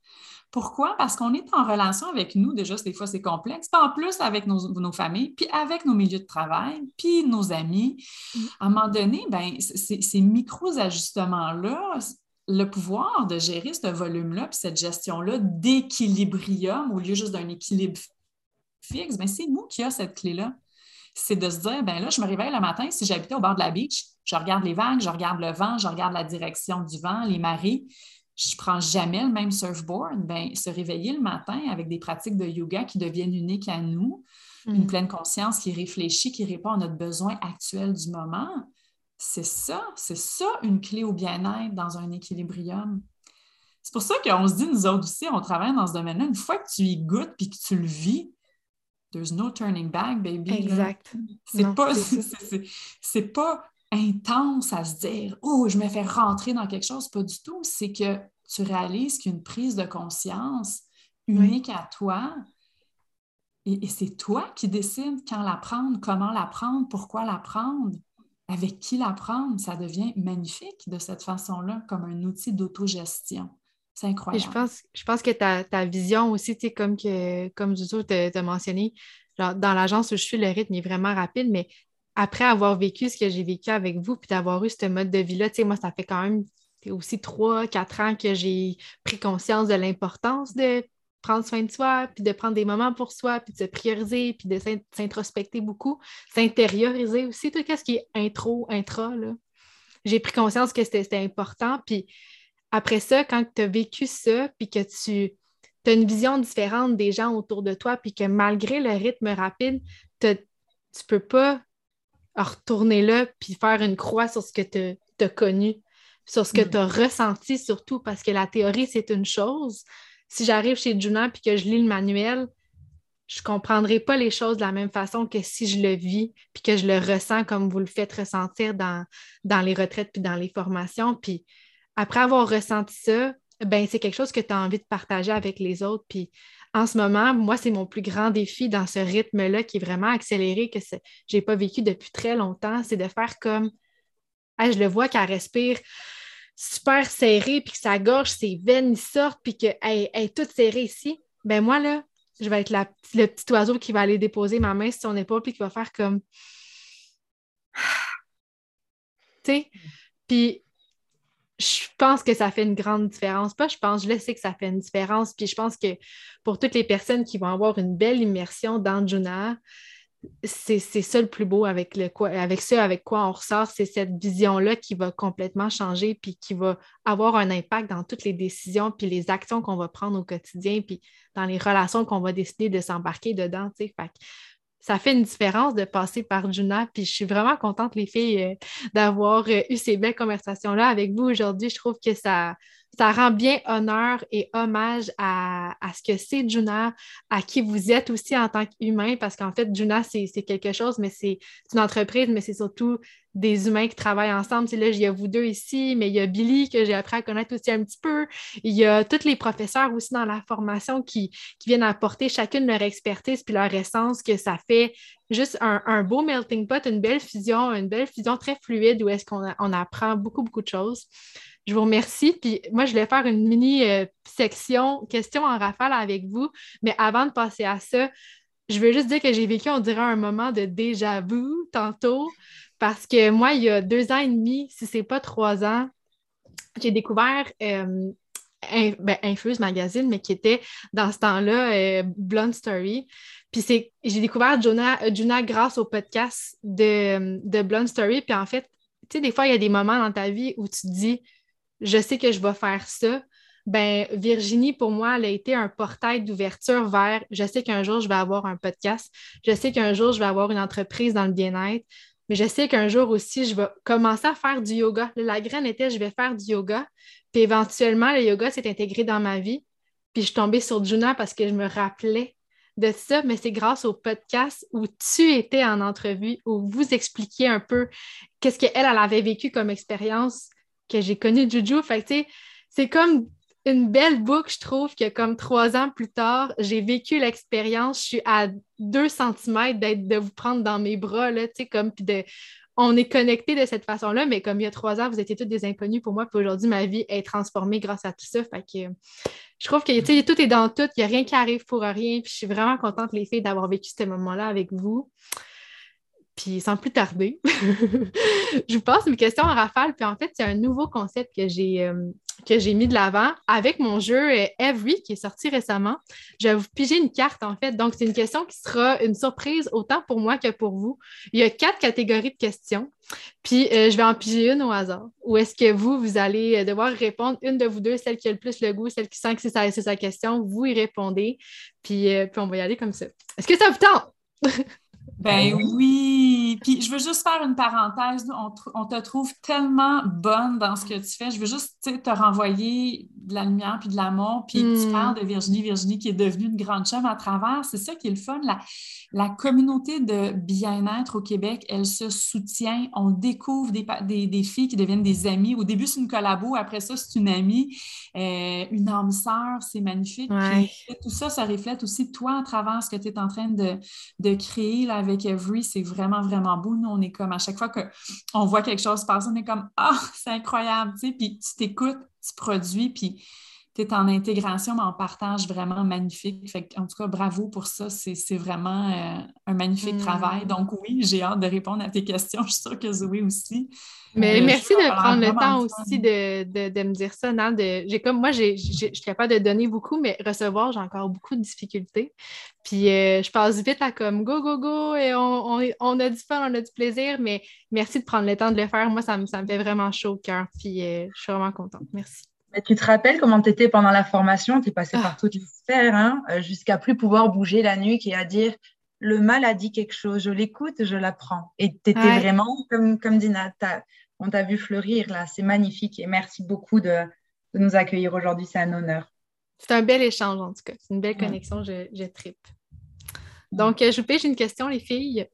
Pourquoi? Parce qu'on est en relation avec nous, déjà, des fois c'est complexe, puis en plus avec nos, familles, puis avec nos milieux de travail, puis nos amis. Mm. À un moment donné, ben, ces micro-ajustements-là, le pouvoir de gérer ce volume-là, puis cette gestion-là d'équilibrium au lieu juste d'un équilibre fixe, ben, c'est nous qui avons cette clé-là. C'est de se dire, ben là, je me réveille le matin, si j'habitais au bord de la beach, je regarde les vagues, je regarde le vent, je regarde la direction du vent, les marées. je prends jamais le même surfboard, ben, se réveiller le matin avec des pratiques de yoga qui deviennent uniques à nous, une mm. pleine conscience qui réfléchit, qui répond à notre besoin actuel du moment, c'est ça, c'est ça une clé au bien-être dans un équilibrium. C'est pour ça qu'on se dit, nous autres aussi, on travaille dans ce domaine-là. Une fois que tu y goûtes puis que tu le vis, there's no turning back, baby. Exact. C'est pas, c'est pas intense à se dire, oh, je me fais rentrer dans quelque chose. Pas du tout. C'est que tu réalises qu'une prise de conscience unique à toi, et, et c'est toi qui décides quand la prendre, comment la prendre, pourquoi la prendre avec qui la prendre, ça devient magnifique de cette façon-là, comme un outil d'autogestion. C'est incroyable. je pense, je pense que ta, ta vision aussi, tu sais, comme, que, comme tu as mentionné, genre, dans l'agence où je suis, le rythme est vraiment rapide, mais après avoir vécu ce que j'ai vécu avec vous, puis d'avoir eu ce mode de vie-là, tu sais, moi, ça fait quand même aussi trois, quatre ans que j'ai pris conscience de l'importance de prendre soin de soi, puis de prendre des moments pour soi, puis de se prioriser, puis de s'introspecter beaucoup, s'intérioriser aussi, tout ce qui est intro, intra. J'ai pris conscience que c'était important, puis après ça, quand tu as vécu ça, puis que tu as une vision différente des gens autour de toi, puis que malgré le rythme rapide, tu ne peux pas retourner là, puis faire une croix sur ce que tu as, connu, sur ce que mm. tu as ressenti surtout, parce que la théorie, c'est une chose, si j'arrive chez Juna puis que je lis le manuel, je ne comprendrai pas les choses de la même façon que si je le vis puis que je le ressens comme vous le faites ressentir dans, les retraites puis dans les formations. Puis après avoir ressenti ça, ben c'est quelque chose que tu as envie de partager avec les autres. Puis en ce moment, moi, c'est mon plus grand défi dans ce rythme-là qui est vraiment accéléré, que je n'ai pas vécu depuis très longtemps, c'est de faire comme je le vois qu'elle respire super serré, puis que sa gorge, ses veines sortent, puis qu'elle est toute serrée ici, ben moi, là, je vais être le petit oiseau qui va aller déposer ma main sur son épaule, puis qui va faire comme. tu sais? Puis je pense que ça fait une grande différence. Pas je pense, je le sais que ça fait une différence. Puis je pense que pour toutes les personnes qui vont avoir une belle immersion dans Juna, c'est ça le plus beau avec, le, avec ça, avec quoi on ressort, c'est cette vision-là qui va complètement changer, puis qui va avoir un impact dans toutes les décisions, puis les actions qu'on va prendre au quotidien, puis dans les relations qu'on va décider de s'embarquer dedans. Fait ça fait une différence de passer par Juna, puis je suis vraiment contente, les filles, euh, d'avoir euh, eu ces belles conversations-là avec vous aujourd'hui. Je trouve que ça, ça rend bien honneur et hommage à, ce que c'est Juna, à qui vous êtes aussi en tant qu'humain, parce qu'en fait, Juna, c'est quelque chose, mais c'est une entreprise, mais c'est surtout des humains qui travaillent ensemble. là, il y a vous deux ici, mais il y a Billy que j'ai appris à connaître aussi un petit peu. Il y a tous les professeurs aussi dans la formation qui, viennent apporter chacune leur expertise puis leur essence, que ça fait juste un, beau melting pot, une belle fusion, une belle fusion très fluide où est-ce qu'on on apprend beaucoup, beaucoup de choses. Je vous remercie. Puis moi, je vais faire une mini euh, section questions en rafale avec vous. Mais avant de passer à ça, je veux juste dire que j'ai vécu, on dirait, un moment de déjà vu tantôt. Parce que moi, il y a deux ans et demi, si ce n'est pas trois ans, j'ai découvert euh, ben, Infuse Magazine, mais qui était dans ce temps-là euh, Blonde Story. Puis j'ai découvert Juna, grâce au podcast de, de Blonde Story. Puis en fait, tu sais, des fois, il y a des moments dans ta vie où tu te dis, je sais que je vais faire ça. Ben, Virginie, pour moi, elle a été un portail d'ouverture vers je sais qu'un jour, je vais avoir un podcast. Je sais qu'un jour, je vais avoir une entreprise dans le bien-être. Mais je sais qu'un jour aussi, je vais commencer à faire du yoga. La graine était je vais faire du yoga. Puis éventuellement, le yoga s'est intégré dans ma vie. Puis je suis tombée sur Juna parce que je me rappelais de ça, mais c'est grâce au podcast où tu étais en entrevue, où vous expliquiez un peu qu'est-ce qu'elle elle avait vécu comme expérience que j'ai connu Juju. Fait c'est comme une belle boucle, je trouve, que comme trois ans plus tard, j'ai vécu l'expérience. Je suis à deux centimètres d'être, de vous prendre dans mes bras, là, tu sais, comme, puis de, on est connectés de cette façon-là, mais comme il y a trois ans, vous étiez toutes des inconnus pour moi, puis aujourd'hui, ma vie est transformée grâce à tout ça. Fait que je trouve que sais, tout est dans tout, il n'y a rien qui arrive pour rien, puis je suis vraiment contente, les filles, d'avoir vécu ce moment-là avec vous. Puis sans plus tarder, je vous passe mes questions en rafale. Puis en fait, c'est un nouveau concept que j'ai, euh, que j'ai mis de l'avant avec mon jeu euh, Every qui est sorti récemment. Je vais vous piger une carte en fait. Donc, c'est une question qui sera une surprise autant pour moi que pour vous. Il y a quatre catégories de questions. Puis, euh, je vais en piger une au hasard. Ou est-ce que vous, vous allez devoir répondre une de vous deux, celle qui a le plus le goût, celle qui sent que c'est sa, sa, question, vous y répondez. Puis, puis, on va y aller comme ça. Est-ce que ça vous tente? Ben oui. Puis je veux juste faire une parenthèse. On, te trouve tellement bonne dans ce que tu fais. Je veux juste te renvoyer de la lumière puis de l'amour. Puis tu hmm. parles de Virginie, Virginie qui est devenue une grande chum à travers. C'est ça qui est le fun. La, la communauté de bien-être au Québec, elle se soutient. On découvre des, des, filles qui deviennent des amies. Au début, c'est une collabo. Après ça, c'est une amie, euh, une âme sœur. C'est magnifique. tout ça, ça reflète aussi toi à travers ce que tu es en train de, de créer là, avec Every, c'est vraiment, vraiment beau. Nous, on est comme à chaque fois qu'on voit quelque chose passer, on est comme Ah, c'est incroyable, tu sais, puis tu t'écoutes, tu produis, puis tu es en intégration, mais en partage vraiment magnifique. Fait en tout cas, bravo pour ça. C'est vraiment euh, un magnifique mm. travail. Donc, oui, j'ai hâte de répondre à tes questions. Je suis sûre que Zoé aussi. Mais merci de prendre le temps aussi de, me dire ça. Non, de, comme, moi, je suis capable de donner beaucoup, mais recevoir, j'ai encore beaucoup de difficultés. Puis euh, je passe vite à comme go, go, go, et on, on, a du fun, on a du plaisir, mais merci de prendre le temps de le faire. Moi, ça me, ça me fait vraiment chaud au cœur. Puis euh, je suis vraiment contente. Merci. Mais tu te rappelles comment tu étais pendant la formation? Tu es passé ah. par toutes les sphères, hein, euh, jusqu'à plus pouvoir bouger la nuque et à dire le mal a dit quelque chose, je l'écoute, je l'apprends. Et tu étais vraiment, comme, comme Dina, on t'a vu fleurir là, c'est magnifique et merci beaucoup de, nous accueillir aujourd'hui, c'est un honneur. C'est un bel échange en tout cas, c'est une belle connexion, je, je tripe. Donc, euh, je vous pêche une question, les filles,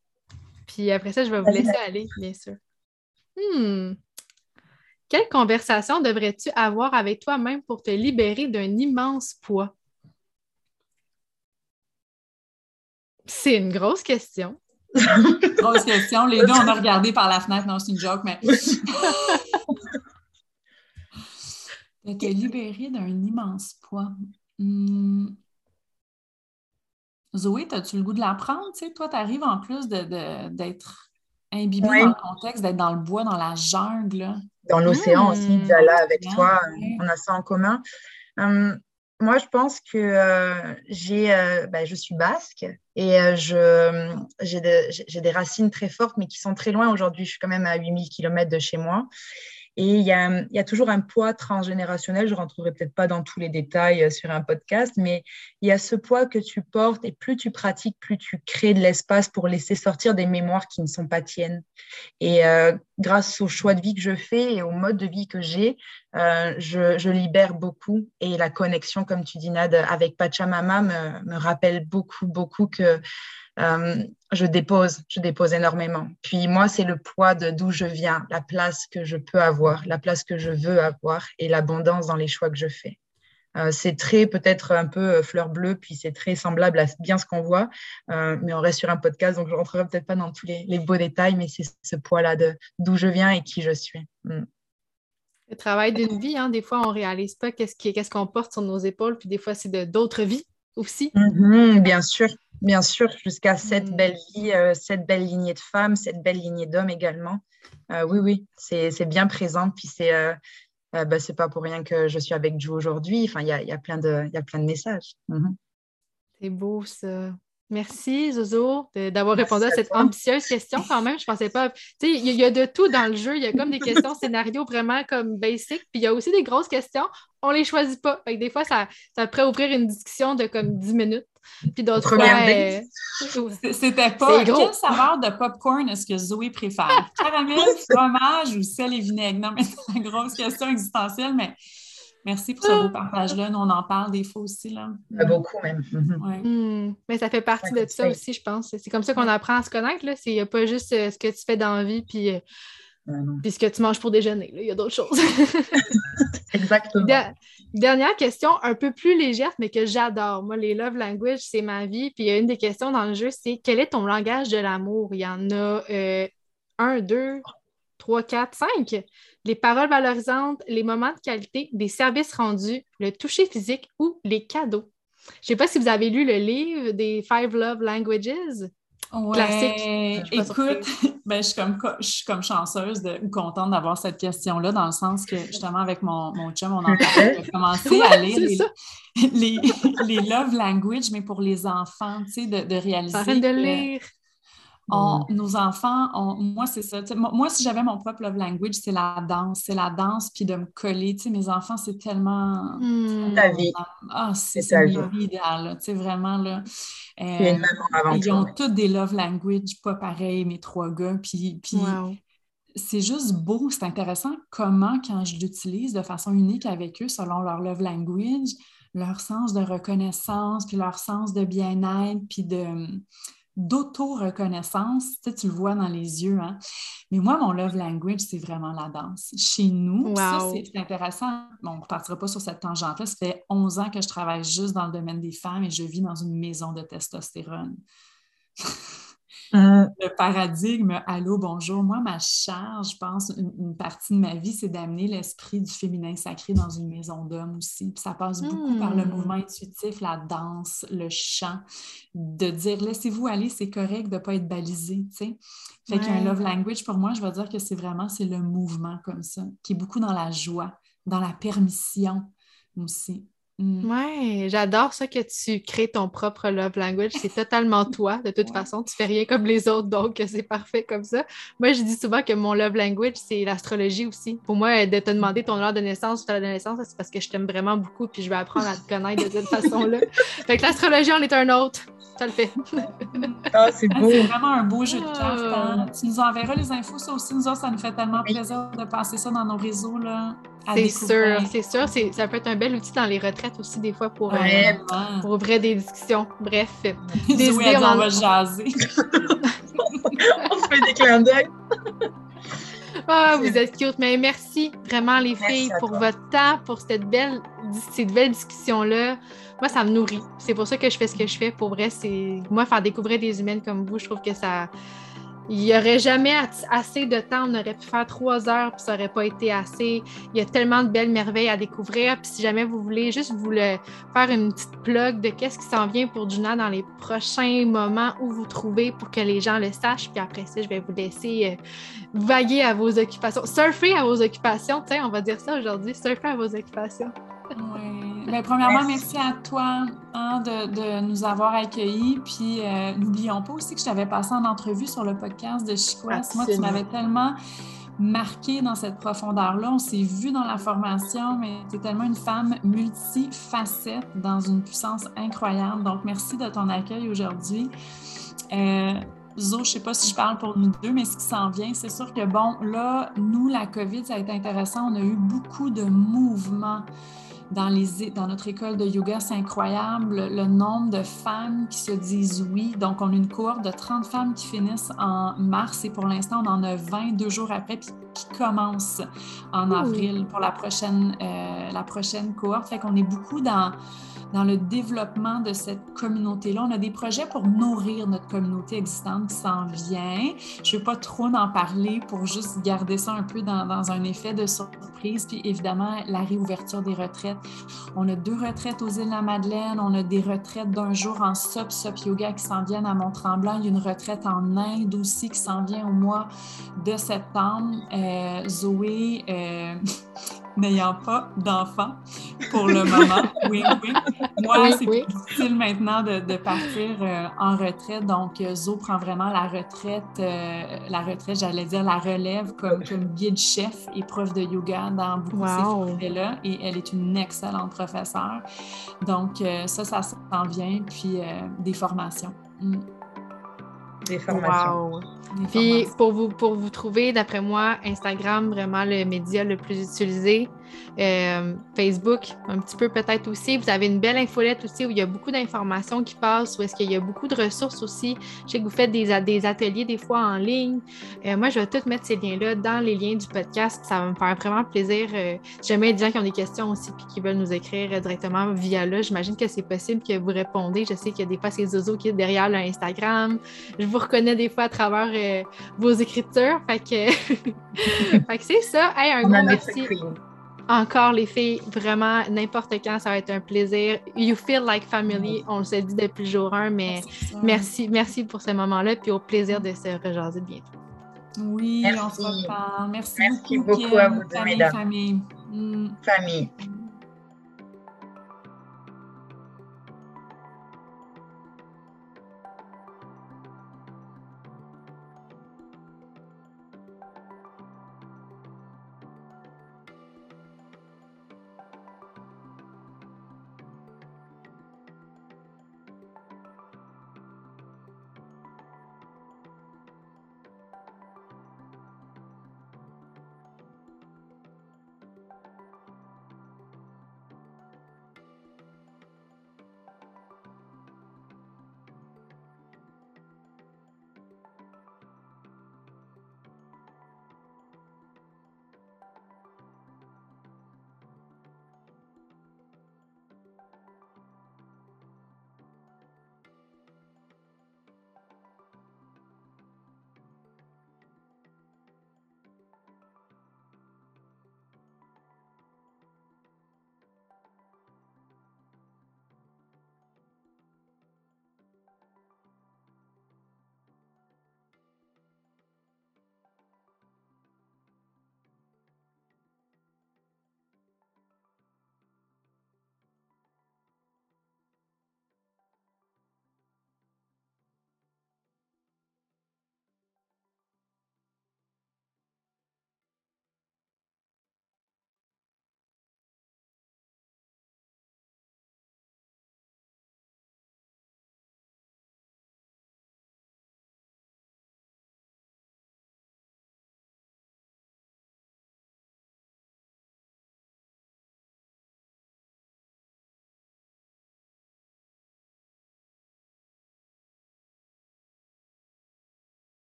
puis après ça, je vais vous laisser aller, bien sûr. Hmm. Quelle conversation devrais-tu avoir avec toi-même pour te libérer d'un immense poids? C'est une grosse question. grosse question. Les deux, on a regardé par la fenêtre. Non, c'est une joke, mais. de te libérer d'un immense poids. Hmm. Zoé, as-tu le goût de l'apprendre? Toi, tu arrives en plus d'être imbibée dans le contexte, d'être dans le bois, dans la jungle dans l'océan aussi, mmh. là avec toi, on a ça en commun. Hum, moi, je pense que euh, j'ai, euh, bah, je suis basque et euh, je, j'ai, j'ai des racines très fortes, mais qui sont très loin aujourd'hui. Je suis quand même à 8000 km de chez moi. Et il y, a, toujours un poids transgénérationnel, je ne rentrerai peut-être pas dans tous les détails euh, sur un podcast, mais il y a ce poids que tu portes et plus tu pratiques, plus tu crées de l'espace pour laisser sortir des mémoires qui ne sont pas tiennes. Et euh, grâce au choix de vie que je fais et au mode de vie que j'ai, euh, je, libère beaucoup. Et la connexion, comme tu dis, Nad, avec Pachamama me, me rappelle beaucoup, beaucoup que euh, je dépose, je dépose énormément. Puis moi, c'est le poids de d'où je viens, la place que je peux avoir, la place que je veux avoir et l'abondance dans les choix que je fais. Euh, c'est très peut-être un peu fleur bleue, puis c'est très semblable à bien ce qu'on voit, mais on reste sur un podcast, donc je rentrerai peut-être pas dans tous les, beaux détails, mais c'est ce poids-là de d'où je viens et qui je suis. Mm. Le travail d'une vie, hein, des fois, on ne réalise pas qu'est-ce qu'on porte sur nos épaules, puis des fois, c'est d'autres vies aussi. Mm-hmm, bien sûr, Bien sûr, jusqu'à cette mm. belle vie, euh, cette belle lignée de femmes, cette belle lignée d'hommes également. Euh, oui, oui, c'est bien présent. Puis c'est euh, bah, pas pour rien que je suis avec Jou aujourd'hui. Enfin, il y a, y, a plein de, y a plein de messages. Mm-hmm. C'est beau ça. Merci, Zozo, d'avoir répondu à cette ambitieuse question quand même. Je pensais pas. Tu sais, il y, a de tout dans le jeu. Il y a comme des questions scénario vraiment comme basic. Puis il y a aussi des grosses questions. On les choisit pas. Fait des fois, ça, ça pourrait ouvrir une discussion de comme 10 minutes. Puis d'autres fois. Euh, c'était pas. Quelle saveur de popcorn est-ce que Zoé préfère? Caramel, fromage ou sel et vinaigre? Non, mais c'est une grosse question existentielle, mais Merci pour ce beau partage-là. Nous, on en parle des fois aussi. Là. Beaucoup même. Mhm. Hmm. Mais ça fait partie de ça aussi, je pense. C'est comme ça qu'on apprend à se connaître. Il n'y a pas juste euh, ce que tu fais dans la vie puis, euh, puis ce que tu manges pour déjeuner. Il y a d'autres choses. Exactement. Dernière question, un peu plus légère, mais que j'adore. Moi, les love language, c'est ma vie. Puis il y a une des questions dans le jeu, c'est quel est ton langage de l'amour? Il y en a euh, un, deux, trois, quatre, cinq les paroles valorisantes, les moments de qualité, des services rendus, le toucher physique ou les cadeaux. Je ne sais pas si vous avez lu le livre des Five Love Languages. Ouais, écoute, ben, je, suis comme, je suis comme chanceuse de, ou contente d'avoir cette question-là, dans le sens que justement, avec mon, mon chum, on a commencé à lire les, les, love language, mais pour les enfants, tu sais, de, de réaliser. Arrête de lire. Mm. nos enfants, moi, c'est ça. Moi, si j'avais mon propre love language, c'est la danse. C'est la danse, puis de me coller. mes enfants, c'est tellement. Mm. Ta vie. Ah, c'est ma vie. Tu sais, vraiment, là. Euh, ils ont tous des love language pas pareils, mes trois gars. Puis, puis c'est juste beau, c'est intéressant comment, quand je l'utilise de façon unique avec eux, selon leur love language, leur sens de reconnaissance, puis leur sens de bien-être, puis de d'auto-reconnaissance, tu, tu le vois dans les yeux. Hein? Mais moi, mon love language, c'est vraiment la danse. Chez nous, ça, c'est intéressant. Bon, on ne partira pas sur cette tangente-là. Ça fait 11 ans que je travaille juste dans le domaine des femmes et je vis dans une maison de testostérone. Euh, le paradigme, allô, bonjour. Moi, ma charge, je pense, une, partie de ma vie, c'est d'amener l'esprit du féminin sacré dans une maison d'hommes aussi. Puis ça passe beaucoup par le hmm. mouvement intuitif, la danse, le chant, de dire laissez-vous aller, c'est correct de ne pas être balisé, tu sais. Fait qu'un love language, pour moi, je vais dire que c'est vraiment, c'est le mouvement comme ça, qui est beaucoup dans la joie, dans la permission aussi. Mm. Ouais, j'adore ça que tu crées ton propre love language. C'est totalement toi. De toute façon, tu fais rien comme les autres, donc c'est parfait comme ça. Moi, je dis souvent que mon love language, c'est l'astrologie aussi. Pour moi, de te demander ton heure de naissance ou ta de naissance, c'est parce que je t'aime vraiment beaucoup puis je vais apprendre à te connaître de cette façon-là. Fait que l'astrologie en est un autre. Ça le fait. ah, c'est beau. c'est vraiment un beau jeu de cartes. Hein. Tu nous enverras les infos, ça aussi. Nous ça nous fait tellement plaisir de passer ça dans nos réseaux. Là. C'est sûr, c'est sûr. Ça peut être un bel outil dans les retraites aussi, des fois, pour, euh, pour ouvrir des discussions. Bref, des idées, on, va jaser. on se fait des clins d'œil. Ah, vous êtes cute. Mais merci vraiment, les filles, pour votre temps, pour cette belle, cette belle discussion-là. Moi, ça me nourrit. C'est pour ça que je fais ce que je fais. Pour vrai, c'est moi, faire découvrir des humaines comme vous, je trouve que ça il n'y aurait jamais assez de temps. On aurait pu faire trois heures, puis ça n'aurait pas été assez. Il y a tellement de belles merveilles à découvrir. Puis si jamais vous voulez juste vous faire une petite plug de qu'est-ce qui s'en vient pour Juna dans les prochains moments où vous trouvez pour que les gens le sachent. Puis après ça, je vais vous laisser euh, vaguer à vos occupations. Surfer à vos occupations. Tiens, on va dire ça aujourd'hui. Surfer à vos occupations. Oui. Ben, premièrement, merci. à toi hein, de, nous avoir accueillis. Puis euh, n'oublions pas aussi que je t'avais passé en entrevue sur le podcast de Chicoas. Moi, tu m'avais tellement marqué dans cette profondeur-là. On s'est vu dans la formation, mais tu es tellement une femme multifacette dans une puissance incroyable. Donc, merci de ton accueil aujourd'hui. Euh, Zo, je ne sais pas si je parle pour nous deux, mais ce qui s'en vient, c'est sûr que, bon, là, nous, la COVID, ça a été intéressant. On a eu beaucoup de mouvements dans, notre école de yoga, c'est incroyable le nombre de femmes qui se disent oui. Donc, on a une cohorte de 30 femmes qui finissent en mars et pour l'instant, on en a 20 deux jours après, qui commencent en avril pour la prochaine, euh, la prochaine cohorte. Fait qu'on est beaucoup dans dans le développement de cette communauté-là. On a des projets pour nourrir notre communauté existante qui s'en vient. Je ne vais pas trop en parler pour juste garder ça un peu dans, dans, un effet de surprise. Puis évidemment, la réouverture des retraites. On a deux retraites aux îles de la Madeleine. On a des retraites d'un jour en SOP, SOP Yoga qui s'en viennent à Mont-Tremblant. Il y a une retraite en Inde aussi qui s'en vient au mois de septembre. Euh, Zoé, euh, n'ayant pas d'enfants pour le moment. Oui, oui. Moi, c'est difficile maintenant de, partir euh, en retraite. Donc, euh, Zo prend vraiment la retraite, euh, la retraite, j'allais dire la relève comme, comme guide chef et prof de yoga dans beaucoup de ces là Et elle est une excellente professeure. Donc, ça, ça s'en vient. Puis, des formations. Mm. Des formations. Puis pour vous, pour vous trouver, d'après moi, Instagram, vraiment le média le plus utilisé. Euh, Facebook, un petit peu peut-être aussi. Vous avez une belle infolette aussi où il y a beaucoup d'informations qui passent, où est-ce qu'il y a beaucoup de ressources aussi. Je sais que vous faites des, des ateliers des fois en ligne. Euh, moi, je vais tout mettre ces liens-là dans les liens du podcast. Ça va me faire vraiment plaisir. Euh, si jamais des gens qui ont des questions aussi puis qui veulent nous écrire directement via là, j'imagine que c'est possible que vous répondez. Je sais qu'il y a des fois ces Zozo qui est derrière le Instagram. Je vous reconnais des fois à travers vos écritures. Fait que, fait que c'est ça. Hey, un gros merci. Encore, les filles, vraiment, n'importe quand, ça va être un plaisir. You feel like family, on le s'est dit depuis le jour 1, mais merci, merci pour ce moment-là, puis au plaisir de se rejaser bientôt. Oui, Merci. on se reparle. Merci, Merci beaucoup, beaucoup à vous deux, Famille, mesdames. famille. Mm. Famille.